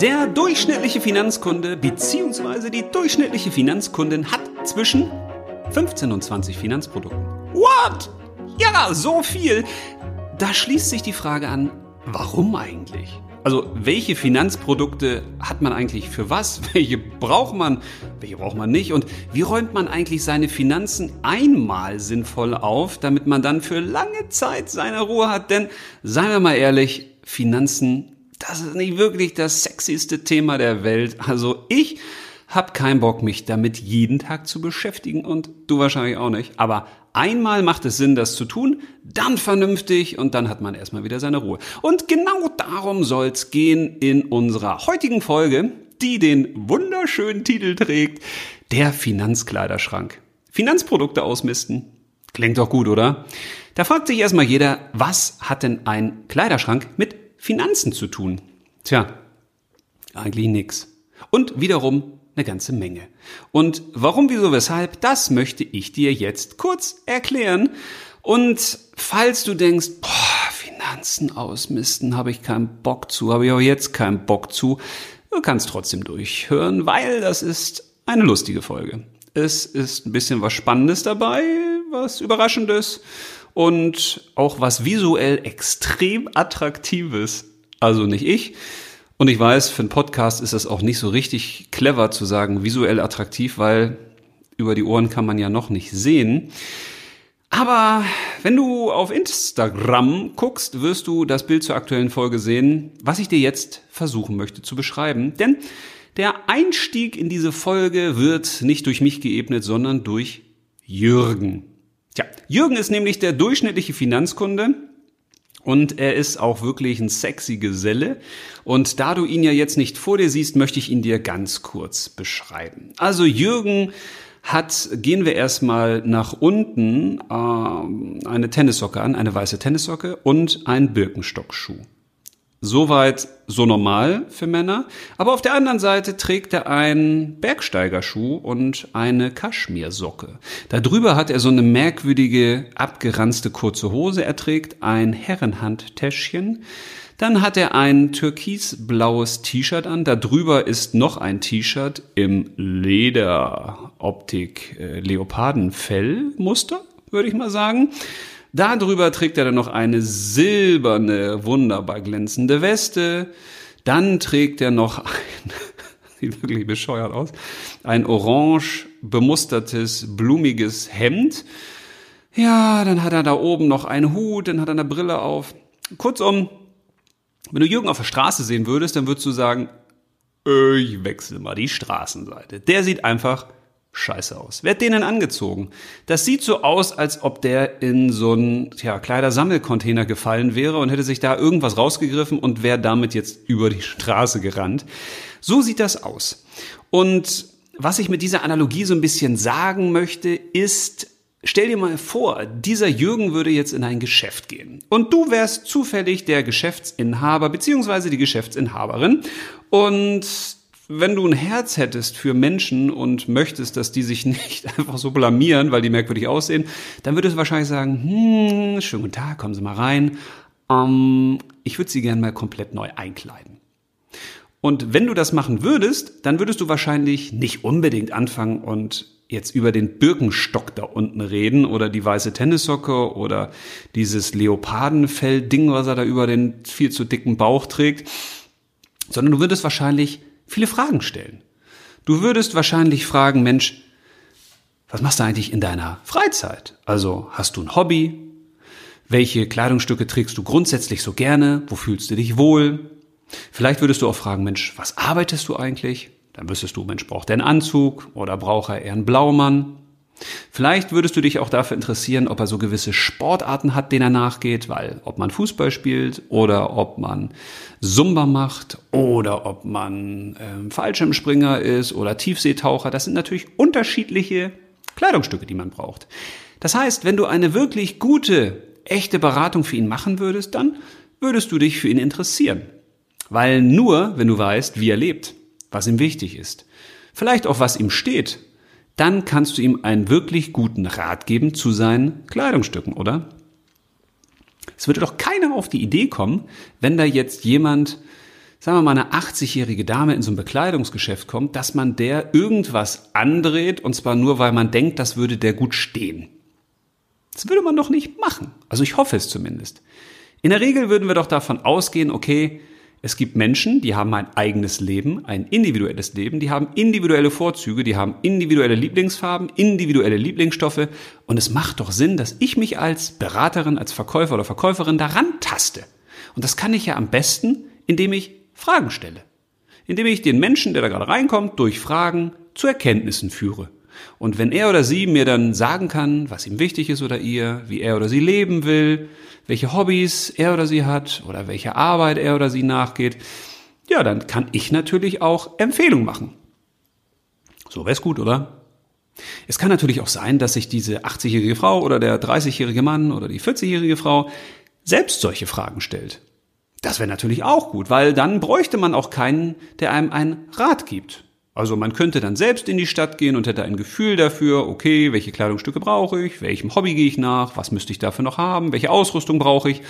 Der durchschnittliche Finanzkunde bzw. die durchschnittliche Finanzkundin hat zwischen 15 und 20 Finanzprodukten. What? Ja, so viel. Da schließt sich die Frage an, warum eigentlich? Also, welche Finanzprodukte hat man eigentlich für was? Welche braucht man? Welche braucht man nicht? Und wie räumt man eigentlich seine Finanzen einmal sinnvoll auf, damit man dann für lange Zeit seine Ruhe hat? Denn, seien wir mal ehrlich, Finanzen das ist nicht wirklich das sexyste Thema der Welt. Also ich hab keinen Bock, mich damit jeden Tag zu beschäftigen und du wahrscheinlich auch nicht. Aber einmal macht es Sinn, das zu tun, dann vernünftig und dann hat man erstmal wieder seine Ruhe. Und genau darum soll's gehen in unserer heutigen Folge, die den wunderschönen Titel trägt, der Finanzkleiderschrank. Finanzprodukte ausmisten. Klingt doch gut, oder? Da fragt sich erstmal jeder, was hat denn ein Kleiderschrank mit Finanzen zu tun? Tja, eigentlich nix. Und wiederum eine ganze Menge. Und warum, wieso, weshalb, das möchte ich dir jetzt kurz erklären. Und falls du denkst, boah, Finanzen ausmisten, habe ich keinen Bock zu, habe ich auch jetzt keinen Bock zu, du kannst trotzdem durchhören, weil das ist eine lustige Folge. Es ist ein bisschen was Spannendes dabei, was Überraschendes und auch was visuell extrem attraktives. Also nicht ich. Und ich weiß, für einen Podcast ist es auch nicht so richtig clever zu sagen, visuell attraktiv, weil über die Ohren kann man ja noch nicht sehen. Aber wenn du auf Instagram guckst, wirst du das Bild zur aktuellen Folge sehen, was ich dir jetzt versuchen möchte zu beschreiben. Denn der Einstieg in diese Folge wird nicht durch mich geebnet, sondern durch Jürgen. Jürgen ist nämlich der durchschnittliche Finanzkunde. Und er ist auch wirklich ein sexy Geselle. Und da du ihn ja jetzt nicht vor dir siehst, möchte ich ihn dir ganz kurz beschreiben. Also Jürgen hat, gehen wir erstmal nach unten, äh, eine Tennissocke an, eine weiße Tennissocke und einen Birkenstockschuh. Soweit so normal für Männer. Aber auf der anderen Seite trägt er einen Bergsteigerschuh und eine Kaschmirsocke. Darüber hat er so eine merkwürdige, abgeranzte kurze Hose. Er trägt ein Herrenhandtäschchen. Dann hat er ein türkisblaues T-Shirt an. Darüber ist noch ein T-Shirt im Lederoptik äh, würde ich mal sagen. Darüber trägt er dann noch eine silberne, wunderbar glänzende Weste. Dann trägt er noch ein, sieht wirklich bescheuert aus, ein orange bemustertes, blumiges Hemd. Ja, dann hat er da oben noch einen Hut, dann hat er eine Brille auf. Kurzum, wenn du Jürgen auf der Straße sehen würdest, dann würdest du sagen, ich wechsle mal die Straßenseite. Der sieht einfach scheiße aus. Wer hat den denn angezogen? Das sieht so aus, als ob der in so einen ja, Kleidersammelcontainer gefallen wäre und hätte sich da irgendwas rausgegriffen und wäre damit jetzt über die Straße gerannt. So sieht das aus. Und was ich mit dieser Analogie so ein bisschen sagen möchte, ist, stell dir mal vor, dieser Jürgen würde jetzt in ein Geschäft gehen und du wärst zufällig der Geschäftsinhaber beziehungsweise die Geschäftsinhaberin und wenn du ein Herz hättest für Menschen und möchtest, dass die sich nicht einfach so blamieren, weil die merkwürdig aussehen, dann würdest du wahrscheinlich sagen, hm, schönen guten Tag, kommen Sie mal rein. Ähm, ich würde Sie gerne mal komplett neu einkleiden. Und wenn du das machen würdest, dann würdest du wahrscheinlich nicht unbedingt anfangen und jetzt über den Birkenstock da unten reden oder die weiße Tennissocke oder dieses Leopardenfell-Ding, was er da über den viel zu dicken Bauch trägt, sondern du würdest wahrscheinlich viele Fragen stellen. Du würdest wahrscheinlich fragen, Mensch, was machst du eigentlich in deiner Freizeit? Also hast du ein Hobby? Welche Kleidungsstücke trägst du grundsätzlich so gerne? Wo fühlst du dich wohl? Vielleicht würdest du auch fragen, Mensch, was arbeitest du eigentlich? Dann wüsstest du, Mensch, braucht er einen Anzug oder braucht er eher einen Blaumann? Vielleicht würdest du dich auch dafür interessieren, ob er so gewisse Sportarten hat, denen er nachgeht, weil ob man Fußball spielt oder ob man Zumba macht oder ob man ähm, Fallschirmspringer ist oder Tiefseetaucher, das sind natürlich unterschiedliche Kleidungsstücke, die man braucht. Das heißt, wenn du eine wirklich gute, echte Beratung für ihn machen würdest, dann würdest du dich für ihn interessieren. Weil nur, wenn du weißt, wie er lebt, was ihm wichtig ist, vielleicht auch was ihm steht, dann kannst du ihm einen wirklich guten Rat geben zu seinen Kleidungsstücken, oder? Es würde doch keiner auf die Idee kommen, wenn da jetzt jemand sagen wir mal, eine 80-jährige Dame in so ein Bekleidungsgeschäft kommt, dass man der irgendwas andreht und zwar nur, weil man denkt, das würde der gut stehen. Das würde man doch nicht machen. Also ich hoffe es zumindest. In der Regel würden wir doch davon ausgehen, okay, es gibt Menschen, die haben ein eigenes Leben, ein individuelles Leben, die haben individuelle Vorzüge, die haben individuelle Lieblingsfarben, individuelle Lieblingsstoffe und es macht doch Sinn, dass ich mich als Beraterin, als Verkäufer oder Verkäuferin daran taste. Und das kann ich ja am besten, indem ich Fragen stelle. Indem ich den Menschen, der da gerade reinkommt, durch Fragen zu Erkenntnissen führe. Und wenn er oder sie mir dann sagen kann, was ihm wichtig ist oder ihr, wie er oder sie leben will, welche Hobbys er oder sie hat oder welche Arbeit er oder sie nachgeht, ja, dann kann ich natürlich auch Empfehlungen machen. So wär's gut, oder? Es kann natürlich auch sein, dass sich diese 80-jährige Frau oder der 30-jährige Mann oder die 40-jährige Frau selbst solche Fragen stellt. Das wäre natürlich auch gut, weil dann bräuchte man auch keinen, der einem einen Rat gibt. Also man könnte dann selbst in die Stadt gehen und hätte ein Gefühl dafür, okay, welche Kleidungsstücke brauche ich, welchem Hobby gehe ich nach, was müsste ich dafür noch haben, welche Ausrüstung brauche ich.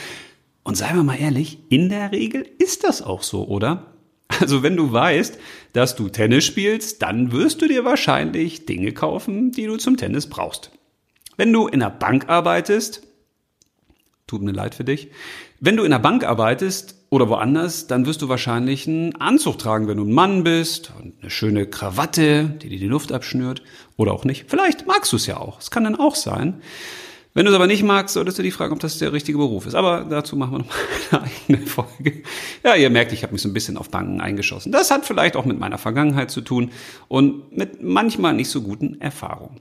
Und seien wir mal ehrlich, in der Regel ist das auch so, oder? Also wenn du weißt, dass du Tennis spielst, dann wirst du dir wahrscheinlich Dinge kaufen, die du zum Tennis brauchst. Wenn du in der Bank arbeitest, tut mir leid für dich, wenn du in der Bank arbeitest, oder woanders, dann wirst du wahrscheinlich einen Anzug tragen, wenn du ein Mann bist und eine schöne Krawatte, die dir die Luft abschnürt oder auch nicht. Vielleicht magst du es ja auch. Es kann dann auch sein. Wenn du es aber nicht magst, solltest du dich fragen, ob das der richtige Beruf ist. Aber dazu machen wir noch mal eine eigene Folge. Ja, ihr merkt, ich habe mich so ein bisschen auf Banken eingeschossen. Das hat vielleicht auch mit meiner Vergangenheit zu tun und mit manchmal nicht so guten Erfahrungen.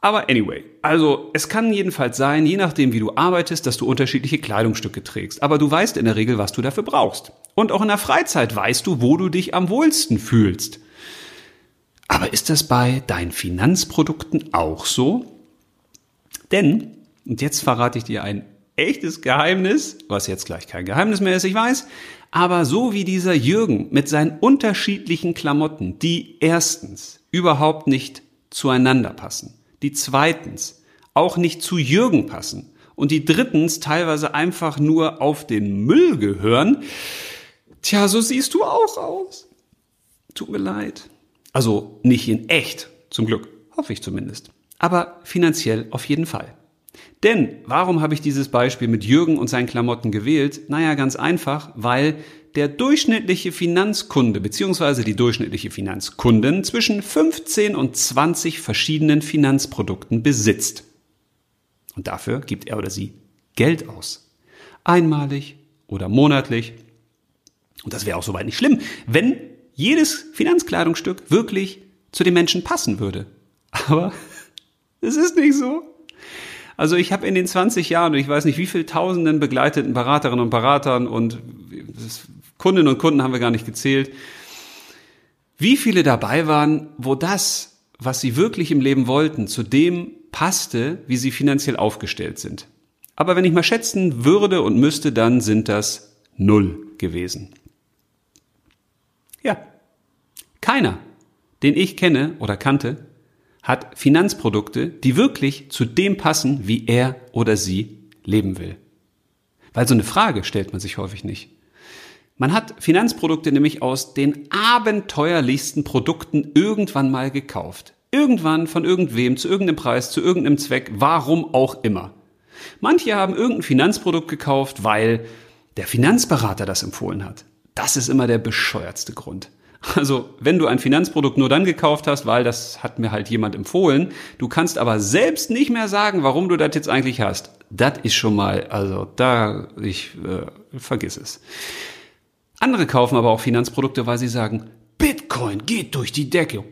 Aber anyway, also es kann jedenfalls sein, je nachdem wie du arbeitest, dass du unterschiedliche Kleidungsstücke trägst. Aber du weißt in der Regel, was du dafür brauchst. Und auch in der Freizeit weißt du, wo du dich am wohlsten fühlst. Aber ist das bei deinen Finanzprodukten auch so? Denn, und jetzt verrate ich dir ein echtes Geheimnis, was jetzt gleich kein Geheimnis mehr ist, ich weiß, aber so wie dieser Jürgen mit seinen unterschiedlichen Klamotten, die erstens überhaupt nicht zueinander passen, die zweitens auch nicht zu Jürgen passen und die drittens teilweise einfach nur auf den Müll gehören, tja, so siehst du auch aus. Tut mir leid. Also nicht in echt, zum Glück, hoffe ich zumindest. Aber finanziell auf jeden Fall. Denn warum habe ich dieses Beispiel mit Jürgen und seinen Klamotten gewählt? Naja, ganz einfach, weil der durchschnittliche Finanzkunde bzw. die durchschnittliche Finanzkundin zwischen 15 und 20 verschiedenen Finanzprodukten besitzt. Und dafür gibt er oder sie Geld aus. Einmalig oder monatlich. Und das wäre auch soweit nicht schlimm, wenn jedes Finanzkleidungsstück wirklich zu den Menschen passen würde. Aber es ist nicht so. Also ich habe in den 20 Jahren, ich weiß nicht wie viel tausenden begleiteten Beraterinnen und Beratern und Kundinnen und Kunden haben wir gar nicht gezählt, wie viele dabei waren, wo das, was sie wirklich im Leben wollten, zu dem passte, wie sie finanziell aufgestellt sind. Aber wenn ich mal schätzen würde und müsste, dann sind das null gewesen. Ja, keiner, den ich kenne oder kannte, hat Finanzprodukte, die wirklich zu dem passen, wie er oder sie leben will. Weil so eine Frage stellt man sich häufig nicht. Man hat Finanzprodukte nämlich aus den abenteuerlichsten Produkten irgendwann mal gekauft. Irgendwann von irgendwem zu irgendeinem Preis, zu irgendeinem Zweck, warum auch immer. Manche haben irgendein Finanzprodukt gekauft, weil der Finanzberater das empfohlen hat. Das ist immer der bescheuertste Grund. Also, wenn du ein Finanzprodukt nur dann gekauft hast, weil das hat mir halt jemand empfohlen, du kannst aber selbst nicht mehr sagen, warum du das jetzt eigentlich hast. Das ist schon mal, also da, ich äh, vergiss es. Andere kaufen aber auch Finanzprodukte, weil sie sagen, Bitcoin geht durch die Decke.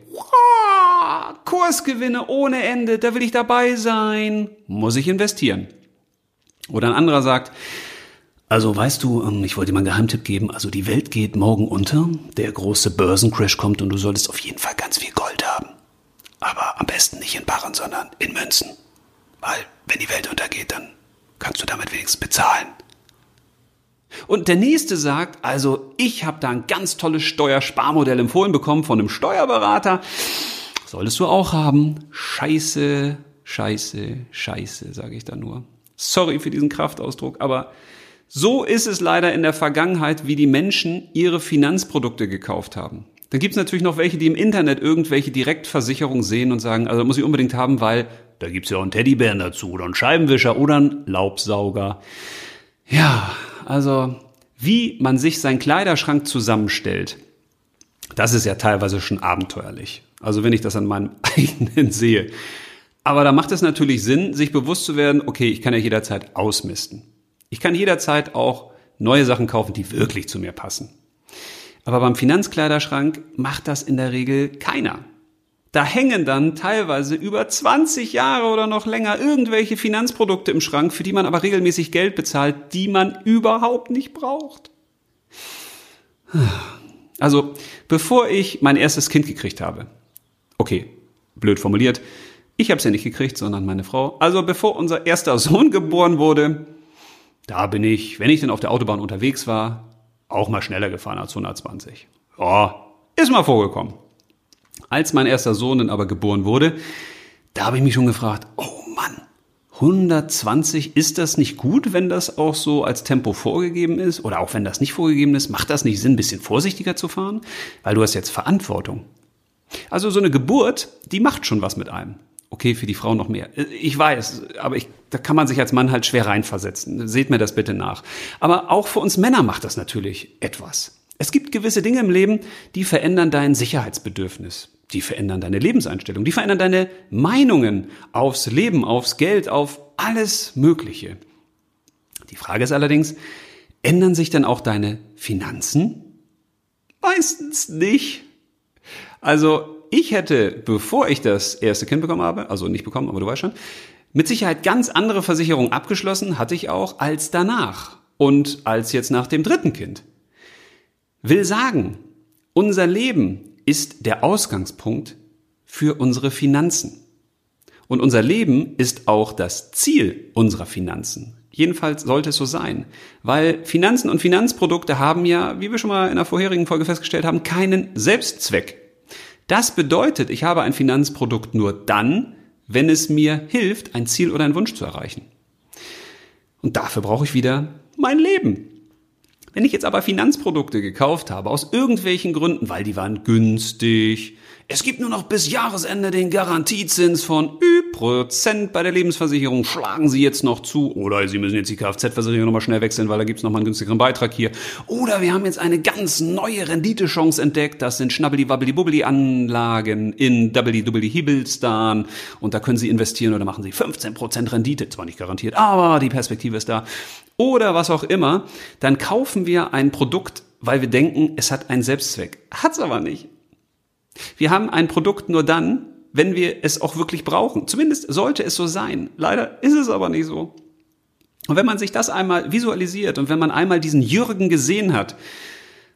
Kursgewinne ohne Ende, da will ich dabei sein. Muss ich investieren. Oder ein anderer sagt, also weißt du, ähm, ich wollte dir mal einen Geheimtipp geben, also die Welt geht morgen unter, der große Börsencrash kommt und du solltest auf jeden Fall ganz viel Gold haben. Aber am besten nicht in Barren, sondern in Münzen. Weil, wenn die Welt untergeht, dann kannst du damit wenigstens bezahlen. Und der nächste sagt, also ich habe da ein ganz tolles Steuersparmodell empfohlen bekommen von einem Steuerberater. Solltest du auch haben. Scheiße, scheiße, scheiße, sage ich da nur. Sorry für diesen Kraftausdruck, aber So ist es leider in der Vergangenheit, wie die Menschen ihre Finanzprodukte gekauft haben. Dann gibt es natürlich noch welche, die im Internet irgendwelche Direktversicherungen sehen und sagen, also muss ich unbedingt haben, weil da gibt's ja auch einen Teddybären dazu oder einen Scheibenwischer oder einen Laubsauger. Ja, also wie man sich seinen Kleiderschrank zusammenstellt, das ist ja teilweise schon abenteuerlich. Also wenn ich das an meinem eigenen sehe. Aber da macht es natürlich Sinn, sich bewusst zu werden, okay, ich kann ja jederzeit ausmisten. Ich kann jederzeit auch neue Sachen kaufen, die wirklich zu mir passen. Aber beim Finanzkleiderschrank macht das in der Regel keiner. Da hängen dann teilweise über 20 Jahre oder noch länger irgendwelche Finanzprodukte im Schrank, für die man aber regelmäßig Geld bezahlt, die man überhaupt nicht braucht. Also, bevor ich mein erstes Kind gekriegt habe, okay, blöd formuliert, ich habe es ja nicht gekriegt, sondern meine Frau. Also bevor unser erster Sohn geboren wurde, da bin ich, wenn ich denn auf der Autobahn unterwegs war, auch mal schneller gefahren als 120. Ja, ist mal vorgekommen. Als mein erster Sohn dann aber geboren wurde, da habe ich mich schon gefragt, oh Mann, 120, ist das nicht gut, wenn das auch so als Tempo vorgegeben ist? Oder auch wenn das nicht vorgegeben ist, macht das nicht Sinn, ein bisschen vorsichtiger zu fahren? Weil du hast jetzt Verantwortung. Also so eine Geburt, die macht schon was mit einem. Okay, für die Frau noch mehr. Ich weiß, aber ich, da kann man sich als Mann halt schwer reinversetzen. Seht mir das bitte nach. Aber auch für uns Männer macht das natürlich etwas. Es gibt gewisse Dinge im Leben, die verändern dein Sicherheitsbedürfnis. Die verändern deine Lebenseinstellung. Die verändern deine Meinungen aufs Leben, aufs Geld, auf alles Mögliche. Die Frage ist allerdings, ändern sich denn auch deine Finanzen? Meistens nicht. Also ich hätte, bevor ich das erste Kind bekommen habe, also nicht bekommen, aber du weißt schon, mit Sicherheit ganz andere Versicherungen abgeschlossen, hatte ich auch, als danach und als jetzt nach dem dritten Kind. Will sagen, unser Leben ist der Ausgangspunkt für unsere Finanzen. Und unser Leben ist auch das Ziel unserer Finanzen. Jedenfalls sollte es so sein, weil Finanzen und Finanzprodukte haben ja, wie wir schon mal in der vorherigen Folge festgestellt haben, keinen Selbstzweck. Das bedeutet, ich habe ein Finanzprodukt nur dann, wenn es mir hilft, ein Ziel oder einen Wunsch zu erreichen. Und dafür brauche ich wieder mein Leben. Wenn ich jetzt aber Finanzprodukte gekauft habe, aus irgendwelchen Gründen, weil die waren günstig, es gibt nur noch bis Jahresende den Garantiezins von Prozent bei der Lebensversicherung. Schlagen Sie jetzt noch zu. Oder Sie müssen jetzt die Kfz-Versicherung nochmal schnell wechseln, weil da gibt's nochmal einen günstigeren Beitrag hier. Oder wir haben jetzt eine ganz neue Renditechance entdeckt. Das sind Schnabbeli-Wabbeli-Bubbeli-Anlagen in Doubly-Dubbly-Hibelstan. Und da können Sie investieren oder machen Sie 15% Rendite. Zwar nicht garantiert, aber die Perspektive ist da. Oder was auch immer. Dann kaufen wir ein Produkt, weil wir denken, es hat einen Selbstzweck. Hat's aber nicht. Wir haben ein Produkt nur dann, wenn wir es auch wirklich brauchen. Zumindest sollte es so sein. Leider ist es aber nicht so. Und wenn man sich das einmal visualisiert und wenn man einmal diesen Jürgen gesehen hat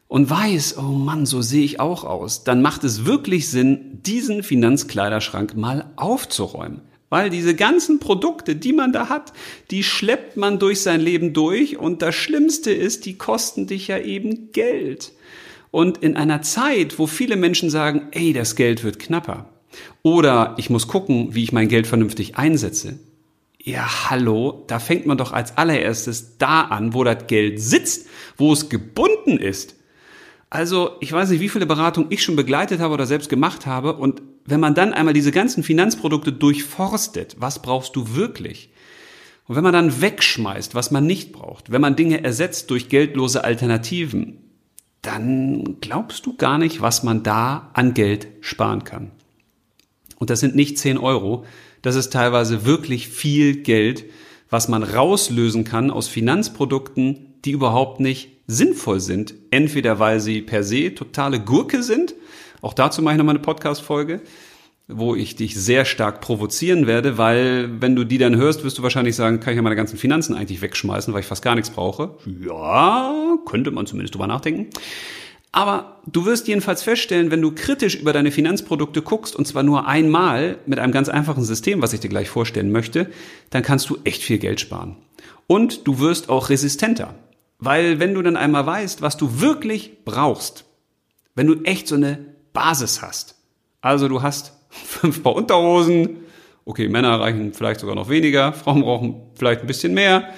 und weiß, oh Mann, so sehe ich auch aus, dann macht es wirklich Sinn, diesen Finanzkleiderschrank mal aufzuräumen. Weil diese ganzen Produkte, die man da hat, die schleppt man durch sein Leben durch und das Schlimmste ist, die kosten dich ja eben Geld. Und in einer Zeit, wo viele Menschen sagen, ey, das Geld wird knapper oder ich muss gucken, wie ich mein Geld vernünftig einsetze. Ja, hallo, da fängt man doch als allererstes da an, wo das Geld sitzt, wo es gebunden ist. Also, ich weiß nicht, wie viele Beratungen ich schon begleitet habe oder selbst gemacht habe. Und wenn man dann einmal diese ganzen Finanzprodukte durchforstet, was brauchst du wirklich? Und wenn man dann wegschmeißt, was man nicht braucht, wenn man Dinge ersetzt durch geldlose Alternativen, dann glaubst du gar nicht, was man da an Geld sparen kann. Und das sind nicht 10 Euro, das ist teilweise wirklich viel Geld, was man rauslösen kann aus Finanzprodukten, die überhaupt nicht sinnvoll sind. Entweder weil sie per se totale Gurke sind, auch dazu mache ich nochmal eine Podcast-Folge, wo ich dich sehr stark provozieren werde, weil wenn du die dann hörst, wirst du wahrscheinlich sagen, kann ich ja meine ganzen Finanzen eigentlich wegschmeißen, weil ich fast gar nichts brauche. Ja, könnte man zumindest drüber nachdenken. Aber du wirst jedenfalls feststellen, wenn du kritisch über deine Finanzprodukte guckst, und zwar nur einmal mit einem ganz einfachen System, was ich dir gleich vorstellen möchte, dann kannst du echt viel Geld sparen. Und du wirst auch resistenter. Weil wenn du dann einmal weißt, was du wirklich brauchst, wenn du echt so eine Basis hast, also du hast fünf Paar Unterhosen. Okay, Männer reichen vielleicht sogar noch weniger, Frauen brauchen vielleicht ein bisschen mehr.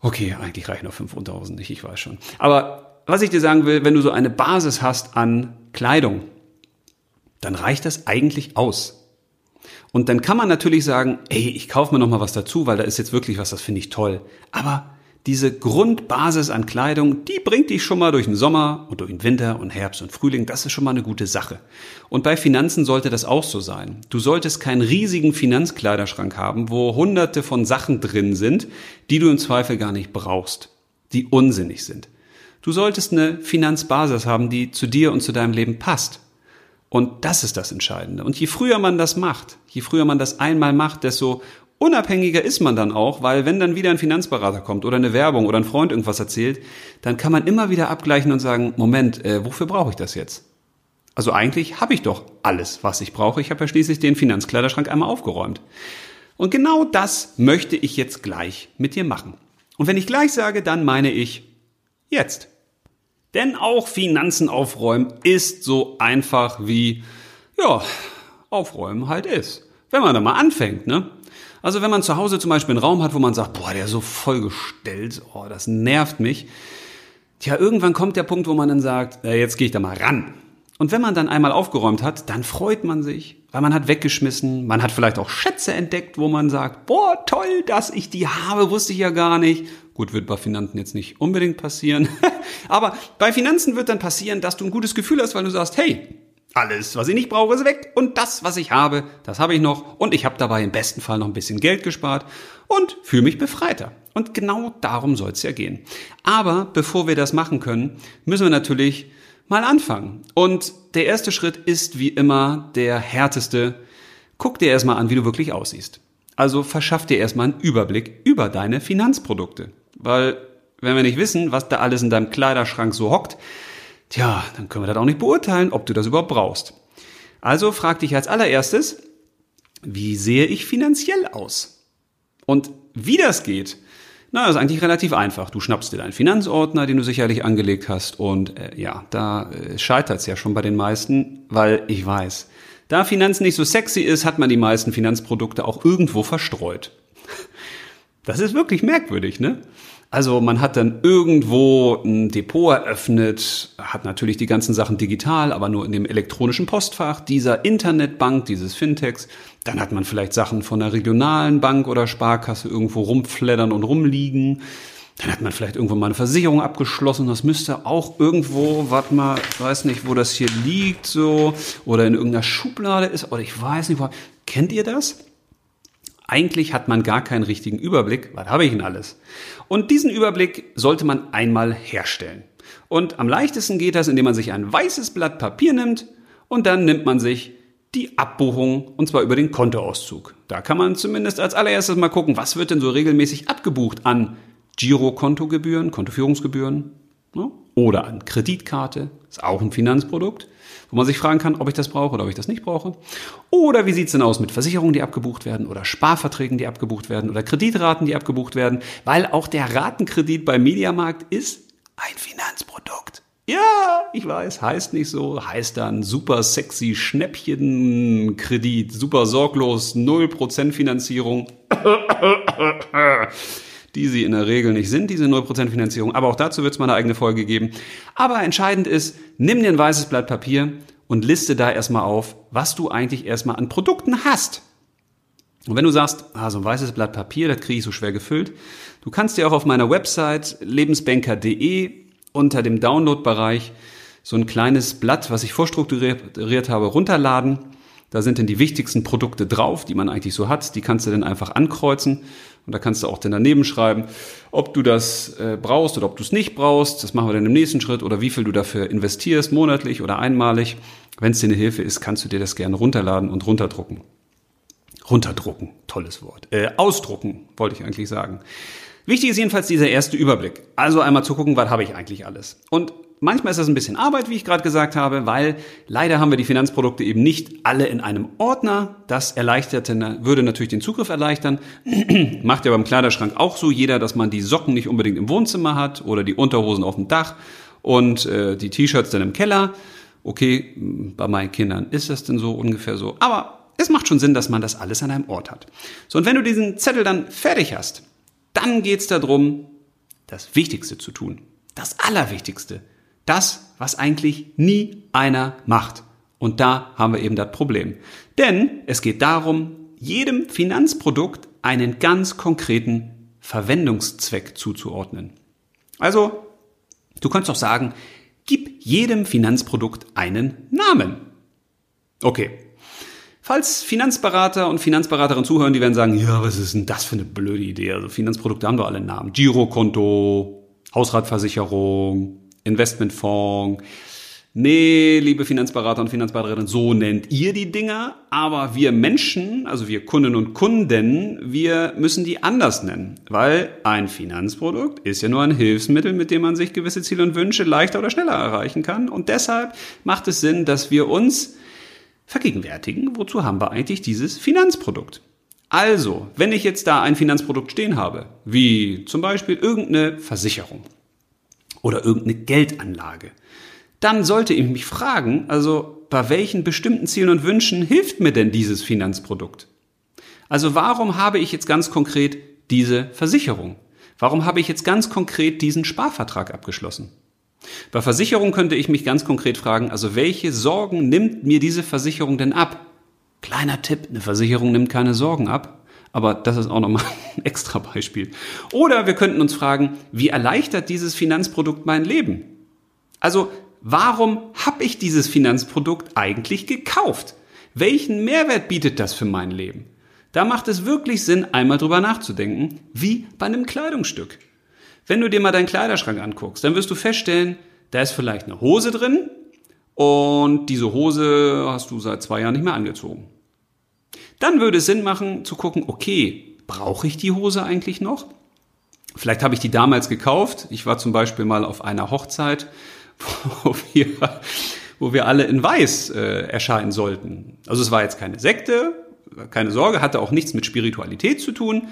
Okay, eigentlich reichen noch 5.000 nicht, ich weiß schon. Aber was ich dir sagen will, wenn du so eine Basis hast an Kleidung, dann reicht das eigentlich aus. Und dann kann man natürlich sagen, ey, ich kaufe mir noch mal was dazu, weil da ist jetzt wirklich was, das finde ich toll. Aber diese Grundbasis an Kleidung, die bringt dich schon mal durch den Sommer und durch den Winter und Herbst und Frühling. Das ist schon mal eine gute Sache. Und bei Finanzen sollte das auch so sein. Du solltest keinen riesigen Finanzkleiderschrank haben, wo hunderte von Sachen drin sind, die du im Zweifel gar nicht brauchst, die unsinnig sind. Du solltest eine Finanzbasis haben, die zu dir und zu deinem Leben passt. Und das ist das Entscheidende. Und je früher man das macht, je früher man das einmal macht, desto unabhängiger ist man dann auch, weil wenn dann wieder ein Finanzberater kommt oder eine Werbung oder ein Freund irgendwas erzählt, dann kann man immer wieder abgleichen und sagen, Moment, äh, wofür brauche ich das jetzt? Also eigentlich habe ich doch alles, was ich brauche. Ich habe ja schließlich den Finanzkleiderschrank einmal aufgeräumt. Und genau das möchte ich jetzt gleich mit dir machen. Und wenn ich gleich sage, dann meine ich jetzt. Denn auch Finanzen aufräumen ist so einfach wie, ja, aufräumen halt ist. Wenn man da mal anfängt, ne? Also wenn man zu Hause zum Beispiel einen Raum hat, wo man sagt, boah, der ist so vollgestellt, oh, das nervt mich. Tja, irgendwann kommt der Punkt, wo man dann sagt, ja, jetzt gehe ich da mal ran. Und wenn man dann einmal aufgeräumt hat, dann freut man sich, weil man hat weggeschmissen, man hat vielleicht auch Schätze entdeckt, wo man sagt, boah, toll, dass ich die habe, wusste ich ja gar nicht. Gut, wird bei Finanzen jetzt nicht unbedingt passieren. Aber bei Finanzen wird dann passieren, dass du ein gutes Gefühl hast, weil du sagst, hey, alles, was ich nicht brauche, ist weg. Und das, was ich habe, das habe ich noch. Und ich habe dabei im besten Fall noch ein bisschen Geld gespart und fühle mich befreiter. Und genau darum soll es ja gehen. Aber bevor wir das machen können, müssen wir natürlich mal anfangen. Und der erste Schritt ist wie immer der härteste. Guck dir erstmal an, wie du wirklich aussiehst. Also verschaff dir erstmal einen Überblick über deine Finanzprodukte. Weil, wenn wir nicht wissen, was da alles in deinem Kleiderschrank so hockt, tja, dann können wir das auch nicht beurteilen, ob du das überhaupt brauchst. Also frag dich als allererstes, wie sehe ich finanziell aus? Und wie das geht, na, das ist eigentlich relativ einfach. Du schnappst dir deinen Finanzordner, den du sicherlich angelegt hast, und äh, ja, da äh, scheitert es ja schon bei den meisten, weil ich weiß, da Finanzen nicht so sexy ist, hat man die meisten Finanzprodukte auch irgendwo verstreut. Das ist wirklich merkwürdig, ne? Also man hat dann irgendwo ein Depot eröffnet, hat natürlich die ganzen Sachen digital, aber nur in dem elektronischen Postfach dieser Internetbank, dieses Fintechs. Dann hat man vielleicht Sachen von einer regionalen Bank oder Sparkasse irgendwo rumfleddern und rumliegen. Dann hat man vielleicht irgendwo mal eine Versicherung abgeschlossen. Das müsste auch irgendwo, warte mal, ich weiß nicht, wo das hier liegt, so, oder in irgendeiner Schublade ist, oder ich weiß nicht, wo. Kennt ihr das? Eigentlich hat man gar keinen richtigen Überblick. Was habe ich denn alles? Und diesen Überblick sollte man einmal herstellen. Und am leichtesten geht das, indem man sich ein weißes Blatt Papier nimmt und dann nimmt man sich die Abbuchung und zwar über den Kontoauszug. Da kann man zumindest als allererstes mal gucken, was wird denn so regelmäßig abgebucht an Girokontogebühren, Kontoführungsgebühren ne? oder an Kreditkarte, ist auch ein Finanzprodukt wo man sich fragen kann, ob ich das brauche oder ob ich das nicht brauche. Oder wie sieht's denn aus mit Versicherungen, die abgebucht werden oder Sparverträgen, die abgebucht werden oder Kreditraten, die abgebucht werden, weil auch der Ratenkredit beim Mediamarkt ist ein Finanzprodukt. Ja, ich weiß, heißt nicht so, heißt dann super sexy Schnäppchenkredit, super sorglos, 0% Finanzierung. Die sie in der Regel nicht sind, diese 0% Finanzierung. Aber auch dazu wird es mal eine eigene Folge geben. Aber entscheidend ist, nimm dir ein weißes Blatt Papier und liste da erstmal auf, was du eigentlich erstmal an Produkten hast. Und wenn du sagst, ah, so ein weißes Blatt Papier, das kriege ich so schwer gefüllt, du kannst dir auch auf meiner Website lebensbanker.de unter dem Download-Bereich so ein kleines Blatt, was ich vorstrukturiert habe, runterladen. Da sind dann die wichtigsten Produkte drauf, die man eigentlich so hat. Die kannst du dann einfach ankreuzen und da kannst du auch dann daneben schreiben, ob du das äh, brauchst oder ob du es nicht brauchst. Das machen wir dann im nächsten Schritt oder wie viel du dafür investierst, monatlich oder einmalig. Wenn es dir eine Hilfe ist, kannst du dir das gerne runterladen und runterdrucken. Runterdrucken, tolles Wort. Äh, ausdrucken, wollte ich eigentlich sagen. Wichtig ist jedenfalls dieser erste Überblick. Also einmal zu gucken, was habe ich eigentlich alles. Und Manchmal ist das ein bisschen Arbeit, wie ich gerade gesagt habe, weil leider haben wir die Finanzprodukte eben nicht alle in einem Ordner. Das erleichterte, würde natürlich den Zugriff erleichtern. Macht ja beim Kleiderschrank auch so jeder, dass man die Socken nicht unbedingt im Wohnzimmer hat oder die Unterhosen auf dem Dach und äh, die T-Shirts dann im Keller. Okay, bei meinen Kindern ist das denn so ungefähr so. Aber es macht schon Sinn, dass man das alles an einem Ort hat. So, und wenn du diesen Zettel dann fertig hast, dann geht's darum, das Wichtigste zu tun. Das Allerwichtigste. Das, was eigentlich nie einer macht. Und da haben wir eben das Problem. Denn es geht darum, jedem Finanzprodukt einen ganz konkreten Verwendungszweck zuzuordnen. Also, du kannst doch sagen, gib jedem Finanzprodukt einen Namen. Okay. Falls Finanzberater und Finanzberaterinnen zuhören, die werden sagen, ja, was ist denn das für eine blöde Idee? Also Finanzprodukte haben doch alle Namen. Girokonto, Hausratversicherung, Investmentfonds. Nee, liebe Finanzberater und Finanzberaterinnen, so nennt ihr die Dinger, aber wir Menschen, also wir Kunden und Kunden, wir müssen die anders nennen, weil ein Finanzprodukt ist ja nur ein Hilfsmittel, mit dem man sich gewisse Ziele und Wünsche leichter oder schneller erreichen kann und deshalb macht es Sinn, dass wir uns vergegenwärtigen, wozu haben wir eigentlich dieses Finanzprodukt. Also, wenn ich jetzt da ein Finanzprodukt stehen habe, wie zum Beispiel irgendeine Versicherung oder irgendeine Geldanlage, dann sollte ich mich fragen, also bei welchen bestimmten Zielen und Wünschen hilft mir denn dieses Finanzprodukt? Also warum habe ich jetzt ganz konkret diese Versicherung? Warum habe ich jetzt ganz konkret diesen Sparvertrag abgeschlossen? Bei Versicherung könnte ich mich ganz konkret fragen, also welche Sorgen nimmt mir diese Versicherung denn ab? Kleiner Tipp, eine Versicherung nimmt keine Sorgen ab, aber das ist auch nochmal ein extra Beispiel. Oder wir könnten uns fragen, wie erleichtert dieses Finanzprodukt mein Leben? Also warum habe ich dieses Finanzprodukt eigentlich gekauft? Welchen Mehrwert bietet das für mein Leben? Da macht es wirklich Sinn, einmal drüber nachzudenken, wie bei einem Kleidungsstück. Wenn du dir mal deinen Kleiderschrank anguckst, dann wirst du feststellen, da ist vielleicht eine Hose drin und diese Hose hast du seit zwei Jahren nicht mehr angezogen. Dann würde es Sinn machen zu gucken, okay, brauche ich die Hose eigentlich noch? Vielleicht habe ich die damals gekauft. Ich war zum Beispiel mal auf einer Hochzeit wo wir, wo wir alle in Weiß äh, erscheinen sollten. Also es war jetzt keine Sekte, keine Sorge, hatte auch nichts mit Spiritualität zu tun,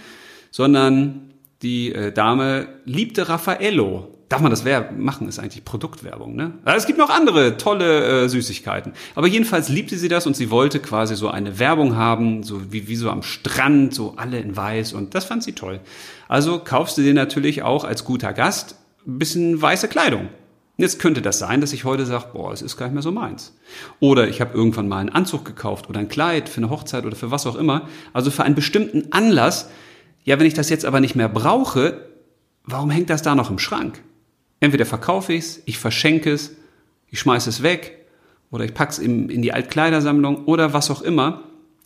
sondern die äh, Dame liebte Raffaello. Darf man das machen? Ist eigentlich Produktwerbung, ne? Es gibt noch andere tolle äh, Süßigkeiten. Aber jedenfalls liebte sie das und sie wollte quasi so eine Werbung haben, so wie, wie so am Strand, so alle in weiß und das fand sie toll. Also kaufst du dir natürlich auch als guter Gast ein bisschen weiße Kleidung. Jetzt könnte das sein, dass ich heute sage, boah, es ist gar nicht mehr so meins. Oder ich habe irgendwann mal einen Anzug gekauft oder ein Kleid für eine Hochzeit oder für was auch immer. Also für einen bestimmten Anlass. Ja, wenn ich das jetzt aber nicht mehr brauche, warum hängt das da noch im Schrank? Entweder verkaufe ich es, ich verschenke es, ich schmeiße es weg oder ich pack's in, in die Altkleidersammlung oder was auch immer.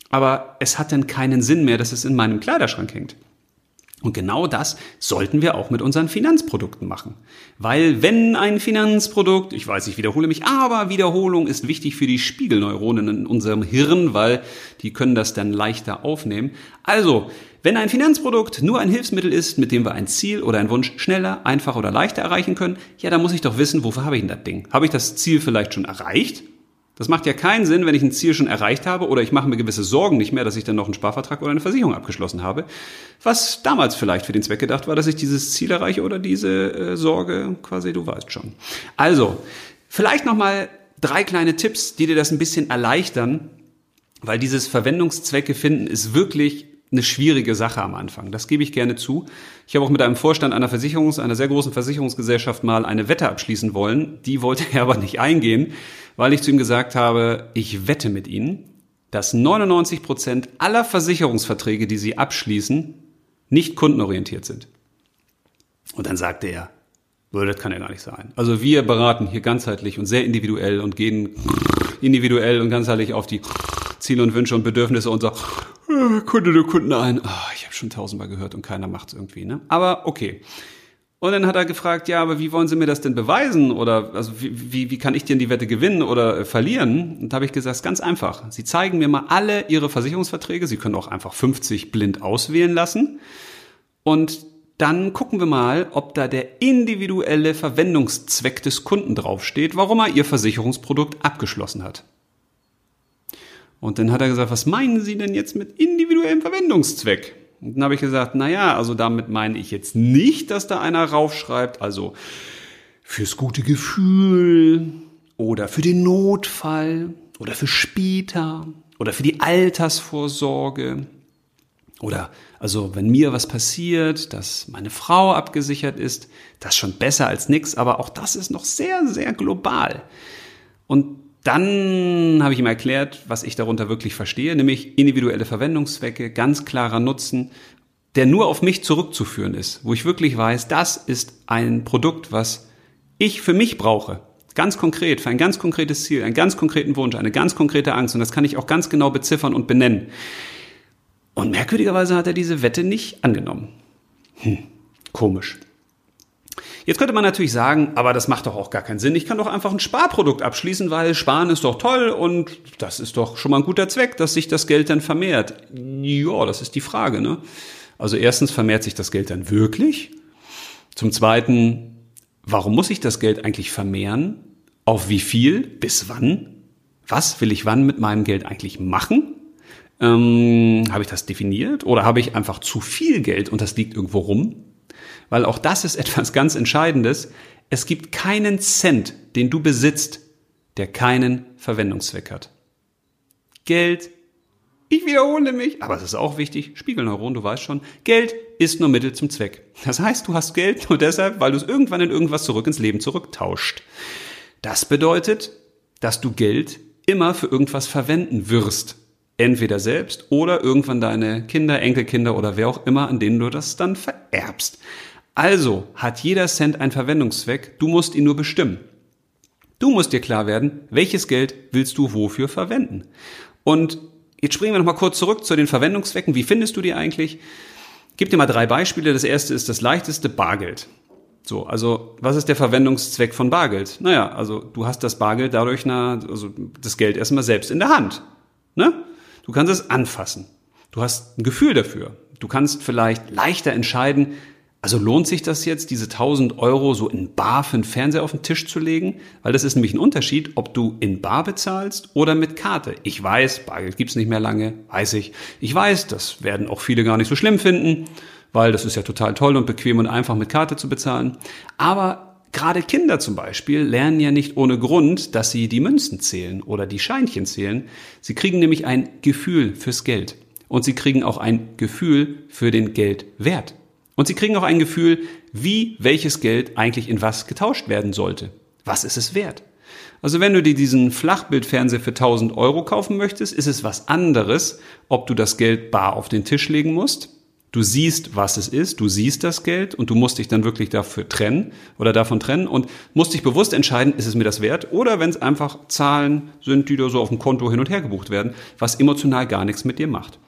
Aber es hat dann keinen Sinn mehr, dass es in meinem Kleiderschrank hängt. Und genau das sollten wir auch mit unseren Finanzprodukten machen. Weil wenn ein Finanzprodukt, ich weiß, ich wiederhole mich, aber Wiederholung ist wichtig für die Spiegelneuronen in unserem Hirn, weil die können das dann leichter aufnehmen. Also, wenn ein Finanzprodukt nur ein Hilfsmittel ist, mit dem wir ein Ziel oder einen Wunsch schneller, einfacher oder leichter erreichen können, ja, dann muss ich doch wissen, wofür habe ich denn das Ding? Habe ich das Ziel vielleicht schon erreicht? Das macht ja keinen Sinn, wenn ich ein Ziel schon erreicht habe oder ich mache mir gewisse Sorgen nicht mehr, dass ich dann noch einen Sparvertrag oder eine Versicherung abgeschlossen habe, was damals vielleicht für den Zweck gedacht war, dass ich dieses Ziel erreiche oder diese äh, Sorge quasi, du weißt schon. Also, vielleicht nochmal drei kleine Tipps, die dir das ein bisschen erleichtern, weil dieses Verwendungszwecke finden ist wirklich eine schwierige Sache am Anfang. Das gebe ich gerne zu. Ich habe auch mit einem Vorstand einer Versicherungs-, einer sehr großen Versicherungsgesellschaft mal eine Wette abschließen wollen. Die wollte er aber nicht eingehen, weil ich zu ihm gesagt habe, ich wette mit Ihnen, dass 99 Prozent aller Versicherungsverträge, die Sie abschließen, nicht kundenorientiert sind. Und dann sagte er, das kann ja gar nicht sein. Also wir beraten hier ganzheitlich und sehr individuell und gehen individuell und ganzheitlich auf die Ziele und Wünsche und Bedürfnisse unserer Kunde der Kunden ein. Oh, ich habe schon tausendmal gehört und keiner macht's irgendwie. Ne? Aber okay. Und dann hat er gefragt, ja, aber wie wollen Sie mir das denn beweisen? Oder also wie, wie, wie kann ich denn die Wette gewinnen oder äh, verlieren? Und da habe ich gesagt, ganz einfach. Sie zeigen mir mal alle Ihre Versicherungsverträge. Sie können auch einfach 50 blind auswählen lassen. Und dann gucken wir mal, ob da der individuelle Verwendungszweck des Kunden draufsteht, warum er Ihr Versicherungsprodukt abgeschlossen hat. Und dann hat er gesagt, was meinen Sie denn jetzt mit individuellem Verwendungszweck? Und dann habe ich gesagt, na ja, also damit meine ich jetzt nicht, dass da einer raufschreibt, also fürs gute Gefühl oder für den Notfall oder für später oder für die Altersvorsorge Oder also wenn mir was passiert, dass meine Frau abgesichert ist, das ist schon besser als nix, aber auch das ist noch sehr, sehr global. Und dann habe ich ihm erklärt, was ich darunter wirklich verstehe, nämlich individuelle Verwendungszwecke, ganz klarer Nutzen, der nur auf mich zurückzuführen ist, wo ich wirklich weiß, das ist ein Produkt, was ich für mich brauche. Ganz konkret, für ein ganz konkretes Ziel, einen ganz konkreten Wunsch, eine ganz konkrete Angst. Und das kann ich auch ganz genau beziffern und benennen. Und merkwürdigerweise hat er diese Wette nicht angenommen. Hm, komisch. Jetzt könnte man natürlich sagen, aber das macht doch auch gar keinen Sinn. Ich kann doch einfach ein Sparprodukt abschließen, weil Sparen ist doch toll und das ist doch schon mal ein guter Zweck, dass sich das Geld dann vermehrt. Ja, das ist die Frage. Ne? Also erstens vermehrt sich das Geld dann wirklich. Zum Zweiten, warum muss ich das Geld eigentlich vermehren? Auf wie viel? Bis wann? Was will ich wann mit meinem Geld eigentlich machen? Ähm, habe ich das definiert oder habe ich einfach zu viel Geld und das liegt irgendwo rum? Weil auch das ist etwas ganz Entscheidendes. Es gibt keinen Cent, den du besitzt, der keinen Verwendungszweck hat. Geld, ich wiederhole mich, aber es ist auch wichtig, Spiegelneuron, du weißt schon, Geld ist nur Mittel zum Zweck. Das heißt, du hast Geld nur deshalb, weil du es irgendwann in irgendwas zurück ins Leben zurücktauscht. Das bedeutet, dass du Geld immer für irgendwas verwenden wirst entweder selbst oder irgendwann deine Kinder, Enkelkinder oder wer auch immer, an denen du das dann vererbst. Also hat jeder Cent einen Verwendungszweck, du musst ihn nur bestimmen. Du musst dir klar werden, welches Geld willst du wofür verwenden. Und jetzt springen wir nochmal kurz zurück zu den Verwendungszwecken. Wie findest du die eigentlich? Gib dir mal drei Beispiele. Das erste ist das leichteste Bargeld. So, also was ist der Verwendungszweck von Bargeld? Naja, also du hast das Bargeld dadurch, na, also das Geld erstmal selbst in der Hand. Ne? Du kannst es anfassen. Du hast ein Gefühl dafür. Du kannst vielleicht leichter entscheiden, also lohnt sich das jetzt, diese 1000 Euro so in Bar für einen Fernseher auf den Tisch zu legen? Weil das ist nämlich ein Unterschied, ob du in Bar bezahlst oder mit Karte. Ich weiß, Bargeld gibt's nicht mehr lange, weiß ich. Ich weiß, das werden auch viele gar nicht so schlimm finden, weil das ist ja total toll und bequem und einfach mit Karte zu bezahlen. Aber Gerade Kinder zum Beispiel lernen ja nicht ohne Grund, dass sie die Münzen zählen oder die Scheinchen zählen. Sie kriegen nämlich ein Gefühl fürs Geld. Und sie kriegen auch ein Gefühl für den Geldwert. Und sie kriegen auch ein Gefühl, wie welches Geld eigentlich in was getauscht werden sollte. Was ist es wert? Also wenn du dir diesen Flachbildfernseher für 1000 Euro kaufen möchtest, ist es was anderes, ob du das Geld bar auf den Tisch legen musst Du siehst, was es ist, du siehst das Geld und du musst dich dann wirklich dafür trennen oder davon trennen und musst dich bewusst entscheiden, ist es mir das wert oder wenn es einfach Zahlen sind, die da so auf dem Konto hin und her gebucht werden, was emotional gar nichts mit dir macht.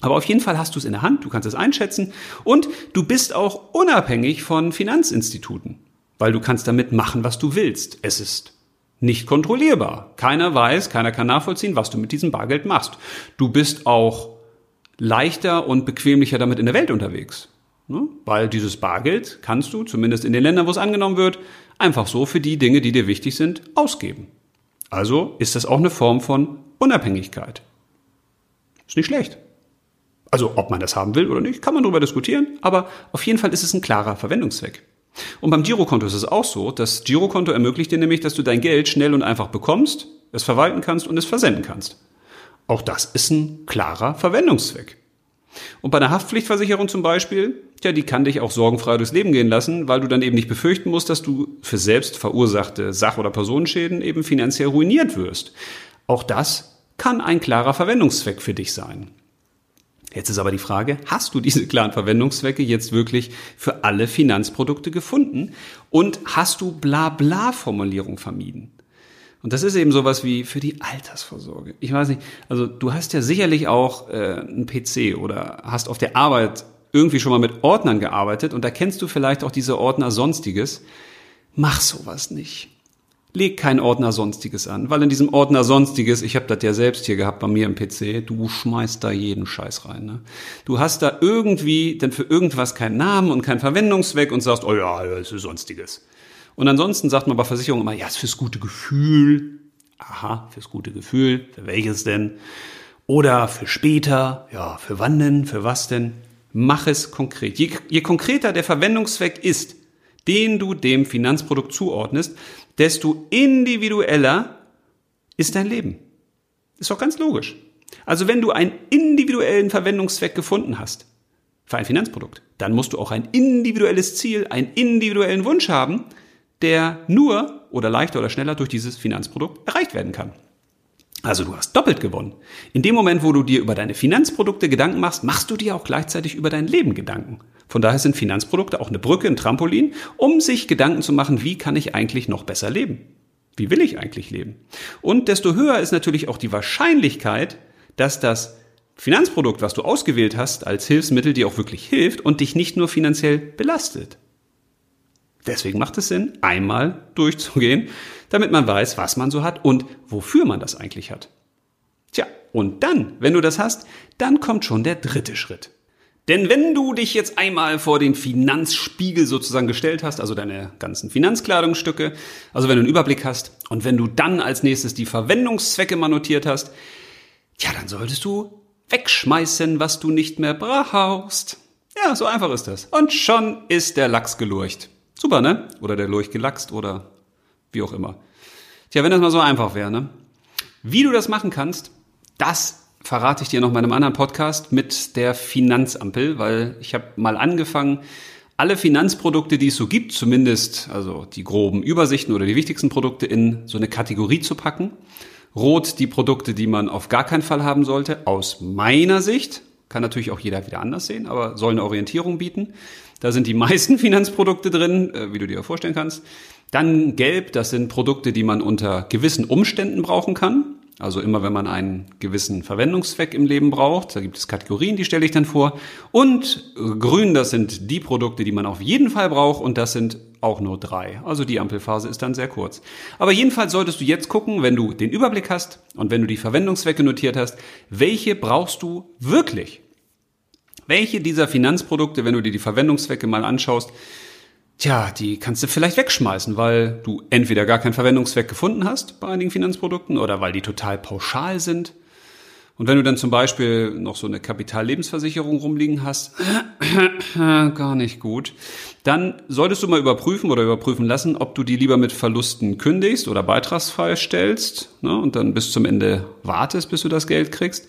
Aber auf jeden Fall hast du es in der Hand, du kannst es einschätzen und du bist auch unabhängig von Finanzinstituten, weil du kannst damit machen, was du willst. Es ist nicht kontrollierbar. Keiner weiß, keiner kann nachvollziehen, was du mit diesem Bargeld machst. Du bist auch leichter und bequemlicher damit in der Welt unterwegs. Ne? Weil dieses Bargeld kannst du, zumindest in den Ländern, wo es angenommen wird, einfach so für die Dinge, die dir wichtig sind, ausgeben. Also ist das auch eine Form von Unabhängigkeit. Ist nicht schlecht. Also ob man das haben will oder nicht, kann man darüber diskutieren, aber auf jeden Fall ist es ein klarer Verwendungszweck. Und beim Girokonto ist es auch so, das Girokonto ermöglicht dir nämlich, dass du dein Geld schnell und einfach bekommst, es verwalten kannst und es versenden kannst. Auch das ist ein klarer Verwendungszweck. Und bei einer Haftpflichtversicherung zum Beispiel, ja, die kann dich auch sorgenfrei durchs Leben gehen lassen, weil du dann eben nicht befürchten musst, dass du für selbst verursachte Sach- oder Personenschäden eben finanziell ruiniert wirst. Auch das kann ein klarer Verwendungszweck für dich sein. Jetzt ist aber die Frage, hast du diese klaren Verwendungszwecke jetzt wirklich für alle Finanzprodukte gefunden? Und hast du Blabla-Formulierung vermieden? Und das ist eben sowas wie für die Altersvorsorge. Ich weiß nicht, also du hast ja sicherlich auch äh, einen PC oder hast auf der Arbeit irgendwie schon mal mit Ordnern gearbeitet und da kennst du vielleicht auch diese Ordner Sonstiges. Mach sowas nicht. Leg kein Ordner Sonstiges an, weil in diesem Ordner Sonstiges, ich habe das ja selbst hier gehabt bei mir im PC, du schmeißt da jeden Scheiß rein. Ne? Du hast da irgendwie dann für irgendwas keinen Namen und keinen Verwendungszweck und sagst, oh ja, das ist Sonstiges. Und ansonsten sagt man bei Versicherungen immer, ja, ist fürs gute Gefühl. Aha, fürs gute Gefühl. Für welches denn? Oder für später. Ja, für wann denn? Für was denn? Mach es konkret. Je, je konkreter der Verwendungszweck ist, den du dem Finanzprodukt zuordnest, desto individueller ist dein Leben. Ist doch ganz logisch. Also wenn du einen individuellen Verwendungszweck gefunden hast für ein Finanzprodukt, dann musst du auch ein individuelles Ziel, einen individuellen Wunsch haben, der nur oder leichter oder schneller durch dieses Finanzprodukt erreicht werden kann. Also du hast doppelt gewonnen. In dem Moment, wo du dir über deine Finanzprodukte Gedanken machst, machst du dir auch gleichzeitig über dein Leben Gedanken. Von daher sind Finanzprodukte auch eine Brücke, ein Trampolin, um sich Gedanken zu machen, wie kann ich eigentlich noch besser leben? Wie will ich eigentlich leben? Und desto höher ist natürlich auch die Wahrscheinlichkeit, dass das Finanzprodukt, was du ausgewählt hast, als Hilfsmittel dir auch wirklich hilft und dich nicht nur finanziell belastet. Deswegen macht es Sinn, einmal durchzugehen, damit man weiß, was man so hat und wofür man das eigentlich hat. Tja, und dann, wenn du das hast, dann kommt schon der dritte Schritt. Denn wenn du dich jetzt einmal vor den Finanzspiegel sozusagen gestellt hast, also deine ganzen Finanzkleidungsstücke, also wenn du einen Überblick hast und wenn du dann als nächstes die Verwendungszwecke mal notiert hast, tja, dann solltest du wegschmeißen, was du nicht mehr brauchst. Ja, so einfach ist das. Und schon ist der Lachs gelurcht. Super, ne? Oder der Lurch gelachst oder wie auch immer. Tja, wenn das mal so einfach wäre, ne? Wie du das machen kannst, das verrate ich dir noch mal in einem anderen Podcast mit der Finanzampel, weil ich habe mal angefangen, alle Finanzprodukte, die es so gibt, zumindest also die groben Übersichten oder die wichtigsten Produkte in so eine Kategorie zu packen. Rot die Produkte, die man auf gar keinen Fall haben sollte, aus meiner Sicht. Kann natürlich auch jeder wieder anders sehen, aber soll eine Orientierung bieten. Da sind die meisten Finanzprodukte drin, äh, wie du dir vorstellen kannst. Dann gelb, das sind Produkte, die man unter gewissen Umständen brauchen kann. Also immer wenn man einen gewissen Verwendungszweck im Leben braucht, da gibt es Kategorien, die stelle ich dann vor. Und grün, das sind die Produkte, die man auf jeden Fall braucht und das sind auch nur drei. Also die Ampelphase ist dann sehr kurz. Aber jedenfalls solltest du jetzt gucken, wenn du den Überblick hast und wenn du die Verwendungszwecke notiert hast, welche brauchst du wirklich? Welche dieser Finanzprodukte, wenn du dir die Verwendungszwecke mal anschaust, Tja, die kannst du vielleicht wegschmeißen, weil du entweder gar keinen Verwendungszweck gefunden hast bei einigen Finanzprodukten oder weil die total pauschal sind. Und wenn du dann zum Beispiel noch so eine Kapitallebensversicherung rumliegen hast, gar nicht gut, dann solltest du mal überprüfen oder überprüfen lassen, ob du die lieber mit Verlusten kündigst oder beitragsfrei stellst ne, und dann bis zum Ende wartest, bis du das Geld kriegst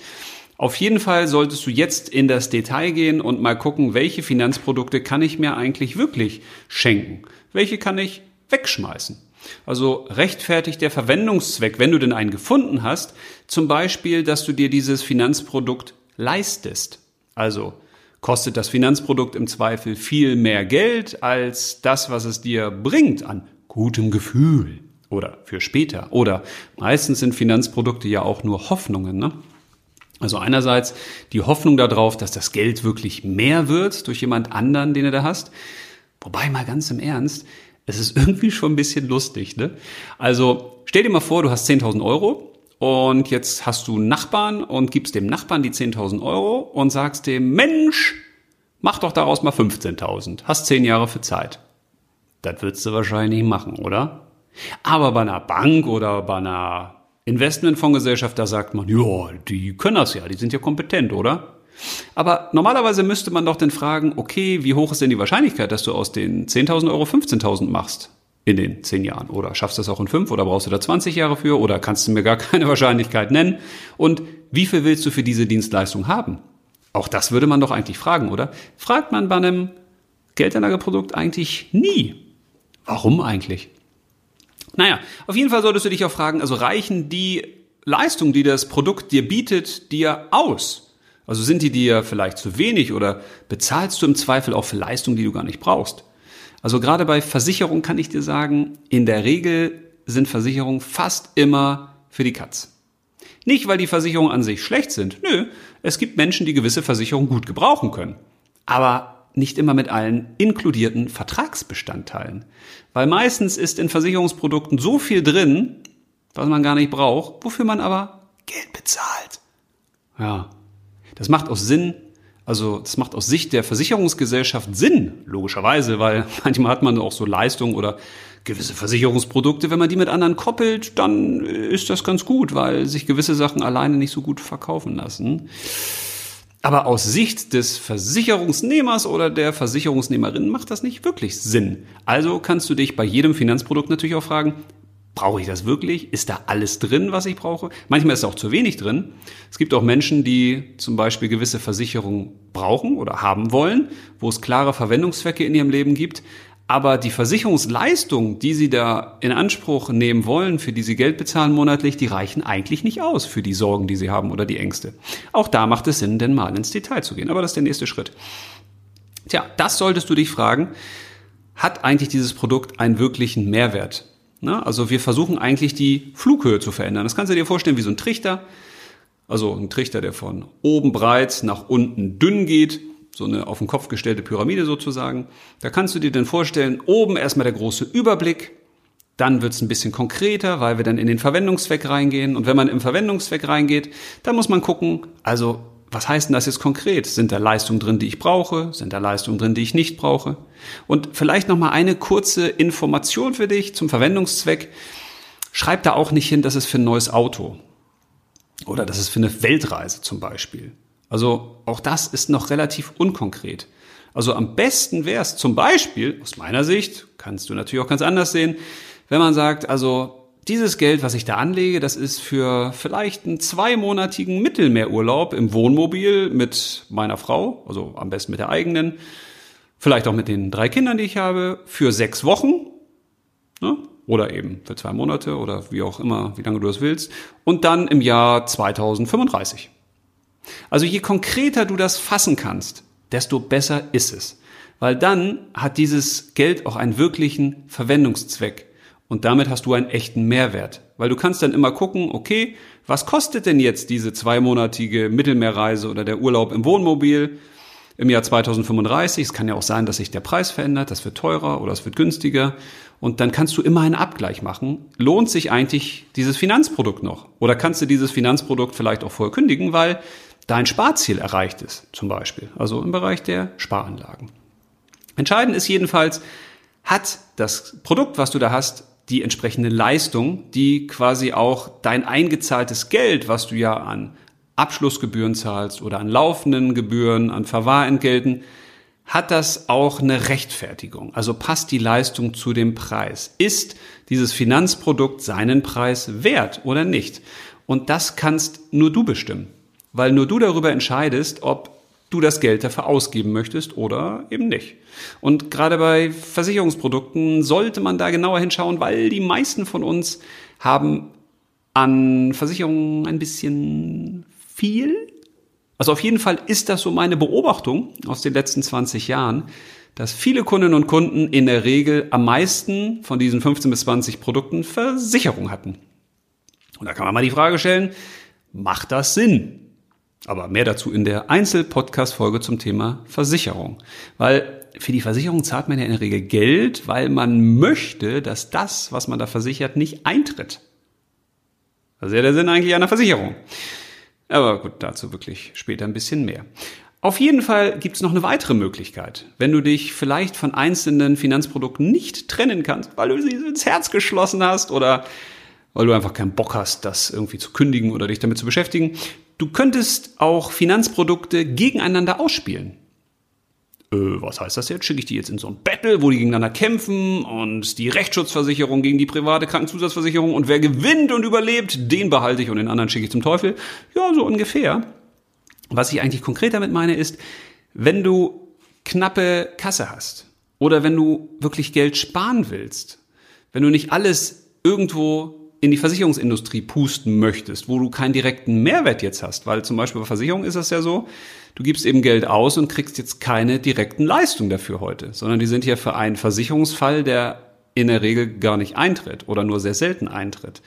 auf jeden Fall solltest du jetzt in das Detail gehen und mal gucken, welche Finanzprodukte kann ich mir eigentlich wirklich schenken? Welche kann ich wegschmeißen? Also rechtfertigt der Verwendungszweck, wenn du denn einen gefunden hast, zum Beispiel, dass du dir dieses Finanzprodukt leistest. Also kostet das Finanzprodukt im Zweifel viel mehr Geld als das, was es dir bringt an gutem Gefühl oder für später. Oder meistens sind Finanzprodukte ja auch nur Hoffnungen. Ne? Also einerseits die Hoffnung darauf, dass das Geld wirklich mehr wird durch jemand anderen, den du da hast. Wobei mal ganz im Ernst, es ist irgendwie schon ein bisschen lustig. Ne? Also stell dir mal vor, du hast 10.000 Euro und jetzt hast du einen Nachbarn und gibst dem Nachbarn die 10.000 Euro und sagst dem, Mensch, mach doch daraus mal 15.000. Hast 10 Jahre für Zeit. Das würdest du wahrscheinlich machen, oder? Aber bei einer Bank oder bei einer Investmentfondsgesellschaft, da sagt man, ja, die können das ja, die sind ja kompetent, oder? Aber normalerweise müsste man doch dann fragen, okay, wie hoch ist denn die Wahrscheinlichkeit, dass du aus den 10.000 Euro 15.000 machst in den 10 Jahren? Oder schaffst du das auch in 5 oder brauchst du da 20 Jahre für oder kannst du mir gar keine Wahrscheinlichkeit nennen? Und wie viel willst du für diese Dienstleistung haben? Auch das würde man doch eigentlich fragen, oder? Fragt man bei einem Geldanlageprodukt eigentlich nie. Warum eigentlich? Naja, auf jeden Fall solltest du dich auch fragen, also reichen die Leistungen, die das Produkt dir bietet, dir aus? Also sind die dir vielleicht zu wenig oder bezahlst du im Zweifel auch für Leistungen, die du gar nicht brauchst? Also gerade bei Versicherungen kann ich dir sagen, in der Regel sind Versicherungen fast immer für die Katz. Nicht, weil die Versicherungen an sich schlecht sind. Nö, es gibt Menschen, die gewisse Versicherungen gut gebrauchen können. Aber nicht immer mit allen inkludierten Vertragsbestandteilen. Weil meistens ist in Versicherungsprodukten so viel drin, was man gar nicht braucht, wofür man aber Geld bezahlt. Ja, das macht aus Sinn, also das macht aus Sicht der Versicherungsgesellschaft Sinn, logischerweise, weil manchmal hat man auch so Leistungen oder gewisse Versicherungsprodukte, wenn man die mit anderen koppelt, dann ist das ganz gut, weil sich gewisse Sachen alleine nicht so gut verkaufen lassen. Aber aus Sicht des Versicherungsnehmers oder der Versicherungsnehmerin macht das nicht wirklich Sinn. Also kannst du dich bei jedem Finanzprodukt natürlich auch fragen, Brauche ich das wirklich? Ist da alles drin, was ich brauche? Manchmal ist auch zu wenig drin. Es gibt auch Menschen, die zum Beispiel gewisse Versicherungen brauchen oder haben wollen, wo es klare Verwendungszwecke in ihrem Leben gibt. Aber die Versicherungsleistung, die sie da in Anspruch nehmen wollen, für die sie Geld bezahlen monatlich, die reichen eigentlich nicht aus für die Sorgen, die sie haben oder die Ängste. Auch da macht es Sinn, denn mal ins Detail zu gehen. Aber das ist der nächste Schritt. Tja, das solltest du dich fragen. Hat eigentlich dieses Produkt einen wirklichen Mehrwert? Na, also wir versuchen eigentlich die Flughöhe zu verändern. Das kannst du dir vorstellen wie so ein Trichter. Also ein Trichter, der von oben breit nach unten dünn geht. So eine auf den Kopf gestellte Pyramide sozusagen. Da kannst du dir dann vorstellen, oben erstmal der große Überblick. Dann wird's ein bisschen konkreter, weil wir dann in den Verwendungszweck reingehen. Und wenn man im Verwendungszweck reingeht, dann muss man gucken, also was heißt denn das jetzt konkret? Sind da Leistungen drin, die ich brauche? Sind da Leistungen drin, die ich nicht brauche? Und vielleicht noch mal eine kurze Information für dich zum Verwendungszweck. Schreib da auch nicht hin, dass es für ein neues Auto oder dass es für eine Weltreise zum Beispiel. Also auch das ist noch relativ unkonkret. Also am besten wäre es zum Beispiel, aus meiner Sicht, kannst du natürlich auch ganz anders sehen, wenn man sagt, also dieses Geld, was ich da anlege, das ist für vielleicht einen zweimonatigen Mittelmeerurlaub im Wohnmobil mit meiner Frau, also am besten mit der eigenen, vielleicht auch mit den drei Kindern, die ich habe, für sechs Wochen. Ne? Oder eben für zwei Monate oder wie auch immer, wie lange du das willst. Und dann im Jahr 2035. Also je konkreter du das fassen kannst, desto besser ist es. Weil dann hat dieses Geld auch einen wirklichen Verwendungszweck. Und damit hast du einen echten Mehrwert. Weil du kannst dann immer gucken, okay, was kostet denn jetzt diese zweimonatige Mittelmeerreise oder der Urlaub im Wohnmobil im Jahr 2035? Es kann ja auch sein, dass sich der Preis verändert, das wird teurer oder es wird günstiger. Und dann kannst du immer einen Abgleich machen. Lohnt sich eigentlich dieses Finanzprodukt noch? Oder kannst du dieses Finanzprodukt vielleicht auch vorher kündigen, weil dein Sparziel erreicht ist, zum Beispiel. Also im Bereich der Sparanlagen. Entscheidend ist jedenfalls, hat das Produkt, was du da hast, die entsprechende Leistung, die quasi auch dein eingezahltes Geld, was du ja an Abschlussgebühren zahlst oder an laufenden Gebühren, an Verwahrentgelten, hat das auch eine Rechtfertigung? Also passt die Leistung zu dem Preis? Ist dieses Finanzprodukt seinen Preis wert oder nicht? Und das kannst nur du bestimmen, weil nur du darüber entscheidest, ob du das Geld dafür ausgeben möchtest oder eben nicht. Und gerade bei Versicherungsprodukten sollte man da genauer hinschauen, weil die meisten von uns haben an Versicherungen ein bisschen viel. Also auf jeden Fall ist das so meine Beobachtung aus den letzten 20 Jahren, dass viele Kundinnen und Kunden in der Regel am meisten von diesen 15 bis 20 Produkten Versicherung hatten. Und da kann man mal die Frage stellen, macht das Sinn? Aber mehr dazu in der Einzel-Podcast-Folge zum Thema Versicherung. Weil für die Versicherung zahlt man ja in der Regel Geld, weil man möchte, dass das, was man da versichert, nicht eintritt. Das ist ja der Sinn eigentlich einer Versicherung. Aber gut, dazu wirklich später ein bisschen mehr. Auf jeden Fall gibt es noch eine weitere Möglichkeit. Wenn du dich vielleicht von einzelnen Finanzprodukten nicht trennen kannst, weil du sie ins Herz geschlossen hast oder weil du einfach keinen Bock hast, das irgendwie zu kündigen oder dich damit zu beschäftigen, Du könntest auch Finanzprodukte gegeneinander ausspielen. Äh, was heißt das jetzt? Schicke ich die jetzt in so ein Battle, wo die gegeneinander kämpfen und die Rechtsschutzversicherung gegen die private Krankenzusatzversicherung und wer gewinnt und überlebt, den behalte ich und den anderen schicke ich zum Teufel? Ja, so ungefähr. Was ich eigentlich konkret damit meine ist, wenn du knappe Kasse hast oder wenn du wirklich Geld sparen willst, wenn du nicht alles irgendwo in die Versicherungsindustrie pusten möchtest, wo du keinen direkten Mehrwert jetzt hast, weil zum Beispiel bei Versicherung ist es ja so, du gibst eben Geld aus und kriegst jetzt keine direkten Leistungen dafür heute, sondern die sind ja für einen Versicherungsfall, der in der Regel gar nicht eintritt oder nur sehr selten eintritt.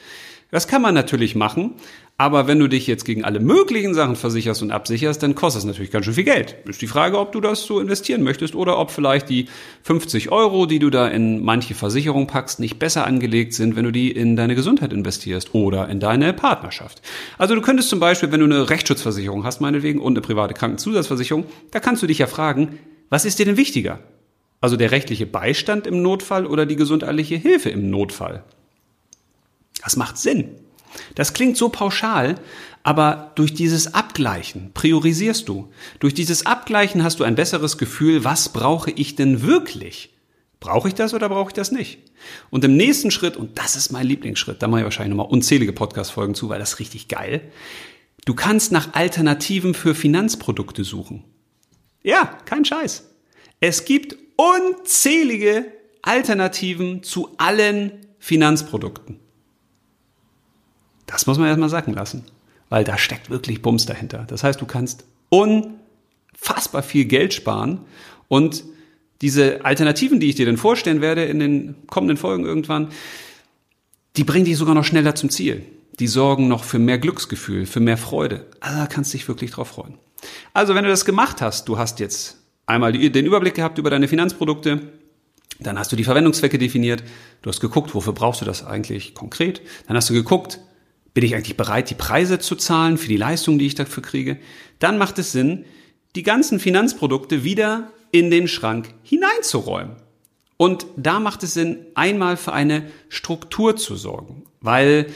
Das kann man natürlich machen, aber wenn du dich jetzt gegen alle möglichen Sachen versicherst und absicherst, dann kostet es natürlich ganz schön viel Geld. Ist die Frage, ob du das so investieren möchtest oder ob vielleicht die 50 Euro, die du da in manche Versicherung packst, nicht besser angelegt sind, wenn du die in deine Gesundheit investierst oder in deine Partnerschaft. Also du könntest zum Beispiel, wenn du eine Rechtsschutzversicherung hast, meinetwegen, und eine private Krankenzusatzversicherung, da kannst du dich ja fragen, was ist dir denn wichtiger? Also der rechtliche Beistand im Notfall oder die gesundheitliche Hilfe im Notfall? Das macht Sinn. Das klingt so pauschal, aber durch dieses Abgleichen priorisierst du. Durch dieses Abgleichen hast du ein besseres Gefühl, was brauche ich denn wirklich? Brauche ich das oder brauche ich das nicht? Und im nächsten Schritt, und das ist mein Lieblingsschritt, da mache ich wahrscheinlich nochmal unzählige Podcast-Folgen zu, weil das ist richtig geil. Du kannst nach Alternativen für Finanzprodukte suchen. Ja, kein Scheiß. Es gibt unzählige Alternativen zu allen Finanzprodukten. Das muss man erstmal sacken lassen, weil da steckt wirklich Bums dahinter. Das heißt, du kannst unfassbar viel Geld sparen und diese Alternativen, die ich dir dann vorstellen werde in den kommenden Folgen irgendwann, die bringen dich sogar noch schneller zum Ziel. Die sorgen noch für mehr Glücksgefühl, für mehr Freude. Also da kannst du dich wirklich drauf freuen. Also wenn du das gemacht hast, du hast jetzt einmal den Überblick gehabt über deine Finanzprodukte, dann hast du die Verwendungszwecke definiert, du hast geguckt, wofür brauchst du das eigentlich konkret, dann hast du geguckt, bin ich eigentlich bereit, die Preise zu zahlen für die Leistung, die ich dafür kriege, dann macht es Sinn, die ganzen Finanzprodukte wieder in den Schrank hineinzuräumen. Und da macht es Sinn, einmal für eine Struktur zu sorgen. Weil,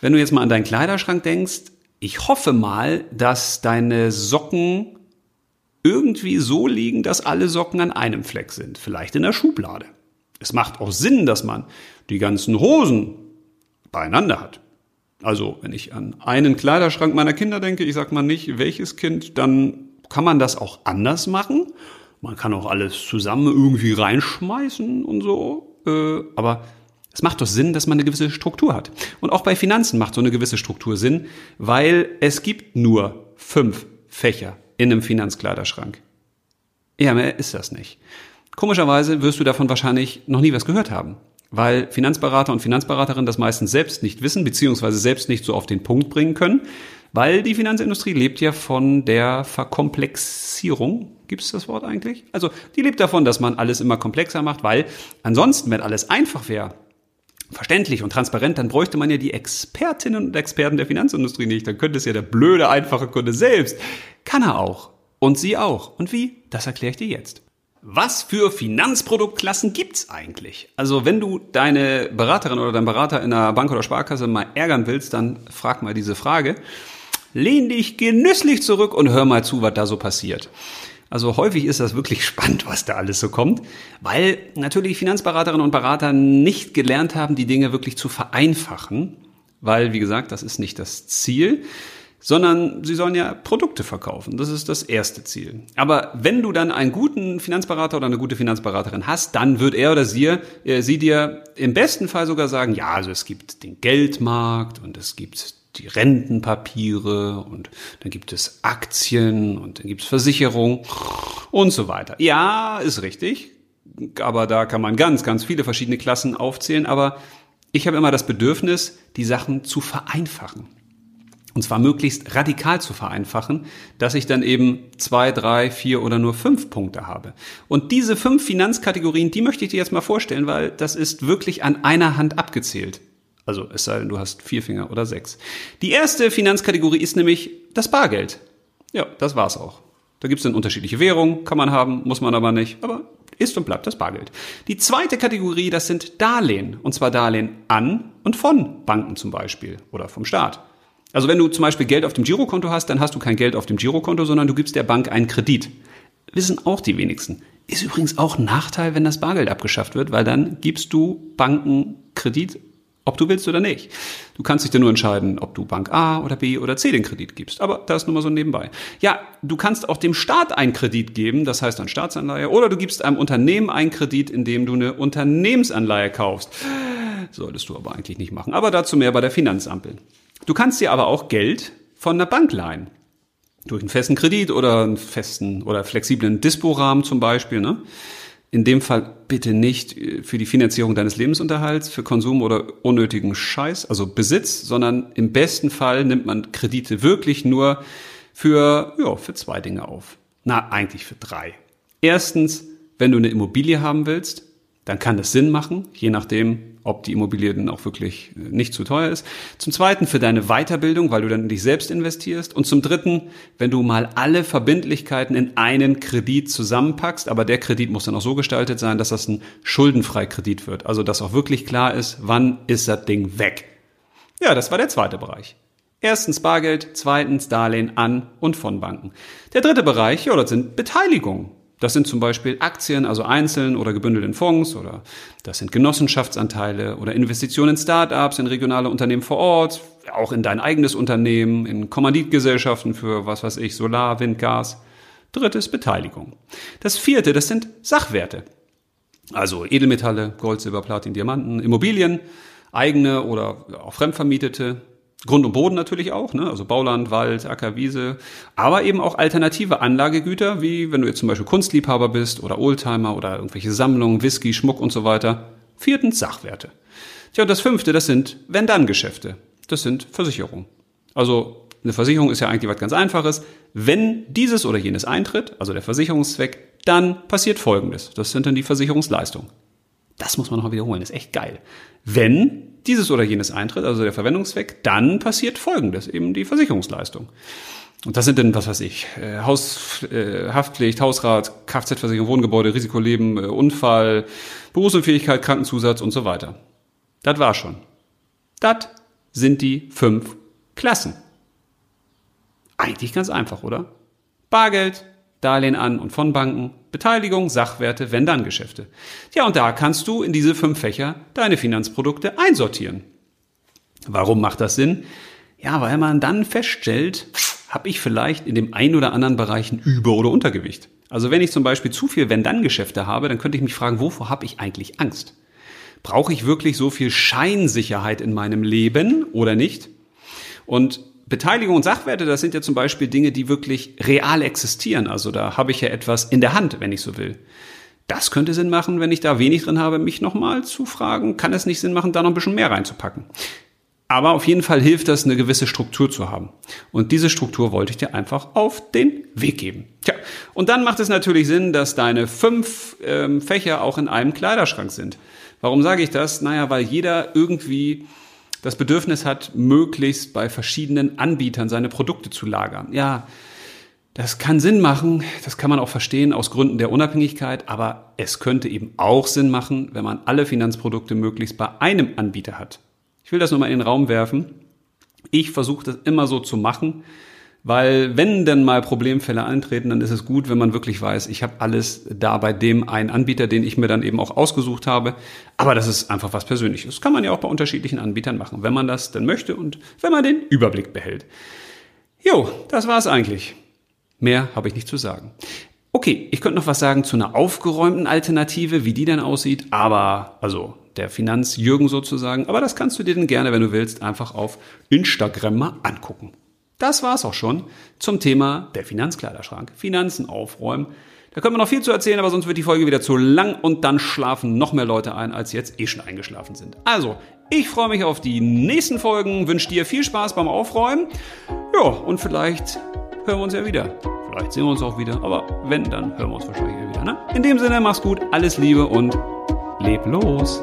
wenn du jetzt mal an deinen Kleiderschrank denkst, ich hoffe mal, dass deine Socken irgendwie so liegen, dass alle Socken an einem Fleck sind. Vielleicht in der Schublade. Es macht auch Sinn, dass man die ganzen Hosen beieinander hat. Also, wenn ich an einen Kleiderschrank meiner Kinder denke, ich sag mal nicht, welches Kind, dann kann man das auch anders machen. Man kann auch alles zusammen irgendwie reinschmeißen und so. Äh, aber es macht doch Sinn, dass man eine gewisse Struktur hat. Und auch bei Finanzen macht so eine gewisse Struktur Sinn, weil es gibt nur fünf Fächer in einem Finanzkleiderschrank. Ja, mehr ist das nicht. Komischerweise wirst du davon wahrscheinlich noch nie was gehört haben, weil Finanzberater und Finanzberaterinnen das meistens selbst nicht wissen, beziehungsweise selbst nicht so auf den Punkt bringen können, weil die Finanzindustrie lebt ja von der Verkomplexierung. Gibt es das Wort eigentlich? Also die lebt davon, dass man alles immer komplexer macht, weil ansonsten, wenn alles einfach wäre, verständlich und transparent, dann bräuchte man ja die Expertinnen und Experten der Finanzindustrie nicht. Dann könnte es ja der blöde, einfache Kunde selbst. Kann er auch. Und Sie auch. Und wie? Das erkläre ich dir jetzt. Was für Finanzproduktklassen gibt's eigentlich? Also wenn du deine Beraterin oder deinen Berater in einer Bank oder Sparkasse mal ärgern willst, dann frag mal diese Frage. Lehn dich genüsslich zurück und hör mal zu, was da so passiert. Also häufig ist das wirklich spannend, was da alles so kommt, weil natürlich Finanzberaterinnen und Berater nicht gelernt haben, die Dinge wirklich zu vereinfachen, weil, wie gesagt, das ist nicht das Ziel, sondern sie sollen ja Produkte verkaufen. Das ist das erste Ziel. Aber wenn du dann einen guten Finanzberater oder eine gute Finanzberaterin hast, dann wird er oder sie, äh, sie dir im besten Fall sogar sagen, ja, also es gibt den Geldmarkt und es gibt die Rentenpapiere und dann gibt es Aktien und dann gibt es Versicherung und so weiter. Ja, ist richtig, aber da kann man ganz, ganz viele verschiedene Klassen aufzählen, aber ich habe immer das Bedürfnis, die Sachen zu vereinfachen. Und zwar möglichst radikal zu vereinfachen, dass ich dann eben zwei, drei, vier oder nur fünf Punkte habe. Und diese fünf Finanzkategorien, die möchte ich dir jetzt mal vorstellen, weil das ist wirklich an einer Hand abgezählt. Also es sei denn, du hast vier Finger oder sechs. Die erste Finanzkategorie ist nämlich das Bargeld. Ja, das war's auch. Da gibt's dann unterschiedliche Währungen, kann man haben, muss man aber nicht, aber ist und bleibt das Bargeld. Die zweite Kategorie, das sind Darlehen. Und zwar Darlehen an und von Banken zum Beispiel oder vom Staat. Also wenn du zum Beispiel Geld auf dem Girokonto hast, dann hast du kein Geld auf dem Girokonto, sondern du gibst der Bank einen Kredit. Wissen auch die wenigsten. Ist übrigens auch ein Nachteil, wenn das Bargeld abgeschafft wird, weil dann gibst du Banken Kredit ob du willst oder nicht. Du kannst dich dann nur entscheiden, ob du Bank A oder B oder C den Kredit gibst. Aber das nur mal so nebenbei. Ja, du kannst auch dem Staat einen Kredit geben, das heißt eine Staatsanleihe, oder du gibst einem Unternehmen einen Kredit, indem du eine Unternehmensanleihe kaufst. Solltest du aber eigentlich nicht machen. Aber dazu mehr bei der Finanzampel. Du kannst dir aber auch Geld von einer Bank leihen. Durch einen festen Kredit oder einen festen oder flexiblen Dispo-Rahmen zum Beispiel. Ne? In dem Fall bitte nicht äh, für die Finanzierung deines Lebensunterhalts, für Konsum oder unnötigen Scheiß, also Besitz, sondern im besten Fall nimmt man Kredite wirklich nur für, ja, für zwei Dinge auf. Na, eigentlich für drei. Erstens, wenn du eine Immobilie haben willst, dann kann das Sinn machen, je nachdem, ob die Immobilie dann auch wirklich äh, nicht zu teuer ist. Zum Zweiten für deine Weiterbildung, weil du dann in dich selbst investierst. Und zum Dritten, wenn du mal alle Verbindlichkeiten in einen Kredit zusammenpackst, aber der Kredit muss dann auch so gestaltet sein, dass das ein schuldenfrei Kredit wird. Also dass auch wirklich klar ist, wann ist das Ding weg. Ja, das war der zweite Bereich. Erstens Bargeld, zweitens Darlehen an und von Banken. Der dritte Bereich, ja, das sind Beteiligungen. Das sind zum Beispiel Aktien, also einzeln oder gebündelt in Fonds oder das sind Genossenschaftsanteile oder Investitionen in Startups, in regionale Unternehmen vor Ort, auch in dein eigenes Unternehmen, in Kommanditgesellschaften für was weiß ich, Solar, Wind, Gas. Drittes Beteiligung. Das vierte, das sind Sachwerte. Also Edelmetalle, Gold, Silber, Platin, Diamanten, Immobilien, eigene oder auch fremdvermietete, Grund und Boden natürlich auch, ne? also Bauland, Wald, Acker, Wiese, aber eben auch alternative Anlagegüter, wie wenn du jetzt zum Beispiel Kunstliebhaber bist oder Oldtimer oder irgendwelche Sammlungen, Whisky, Schmuck und so weiter. Viertens Sachwerte. Tja, und das fünfte, das sind Wenn-Dann-Geschäfte. Das sind Versicherungen. Also eine Versicherung ist ja eigentlich was ganz Einfaches. Wenn dieses oder jenes eintritt, also der Versicherungszweck, dann passiert Folgendes. Das sind dann die Versicherungsleistungen. Das muss man noch wiederholen, ist echt geil. Wenn dieses oder jenes eintritt, also der Verwendungszweck, dann passiert Folgendes, eben die Versicherungsleistung. Und das sind dann, was weiß ich, äh, Haus, äh, Haftpflicht, Hausrat, Kfz-Versicherung, Wohngebäude, Risikoleben, äh, Unfall, Berufsunfähigkeit, Krankenzusatz und so weiter. Das war schon. Das sind die fünf Klassen. Eigentlich ganz einfach, oder? Bargeld, Darlehen an und von Banken, Beteiligung, Sachwerte, Wenn-Dann-Geschäfte. Ja, und da kannst du in diese fünf Fächer deine Finanzprodukte einsortieren. Warum macht das Sinn? Ja, weil man dann feststellt, habe ich vielleicht in dem einen oder anderen Bereich ein Über- oder Untergewicht. Also wenn ich zum Beispiel zu viel Wenn-Dann-Geschäfte habe, dann könnte ich mich fragen, wovor habe ich eigentlich Angst? Brauche ich wirklich so viel Scheinsicherheit in meinem Leben oder nicht? Und Beteiligung und Sachwerte, das sind ja zum Beispiel Dinge, die wirklich real existieren. Also da habe ich ja etwas in der Hand, wenn ich so will. Das könnte Sinn machen, wenn ich da wenig drin habe, mich nochmal zu fragen, kann es nicht Sinn machen, da noch ein bisschen mehr reinzupacken. Aber auf jeden Fall hilft das, eine gewisse Struktur zu haben. Und diese Struktur wollte ich dir einfach auf den Weg geben. Tja, und dann macht es natürlich Sinn, dass deine fünf ähm, Fächer auch in einem Kleiderschrank sind. Warum sage ich das? Naja, weil jeder irgendwie das Bedürfnis hat, möglichst bei verschiedenen Anbietern seine Produkte zu lagern. Ja, das kann Sinn machen, das kann man auch verstehen aus Gründen der Unabhängigkeit, aber es könnte eben auch Sinn machen, wenn man alle Finanzprodukte möglichst bei einem Anbieter hat. Ich will das nur mal in den Raum werfen. Ich versuche das immer so zu machen, weil wenn denn mal Problemfälle eintreten, dann ist es gut, wenn man wirklich weiß, ich habe alles da bei dem einen Anbieter, den ich mir dann eben auch ausgesucht habe. Aber das ist einfach was Persönliches. Das kann man ja auch bei unterschiedlichen Anbietern machen, wenn man das denn möchte und wenn man den Überblick behält. Jo, das war's eigentlich. Mehr habe ich nicht zu sagen. Okay, ich könnte noch was sagen zu einer aufgeräumten Alternative, wie die dann aussieht, aber, also der Finanzjürgen sozusagen, aber das kannst du dir dann gerne, wenn du willst, einfach auf Instagram mal angucken. Das war's auch schon zum Thema der Finanzkleiderschrank. Finanzen aufräumen. Da können wir noch viel zu erzählen, aber sonst wird die Folge wieder zu lang und dann schlafen noch mehr Leute ein, als jetzt eh schon eingeschlafen sind. Also, ich freue mich auf die nächsten Folgen, wünsche dir viel Spaß beim Aufräumen. Ja, und vielleicht hören wir uns ja wieder. Vielleicht sehen wir uns auch wieder, aber wenn, dann hören wir uns wahrscheinlich wieder. Ne? In dem Sinne, mach's gut, alles Liebe und leb los.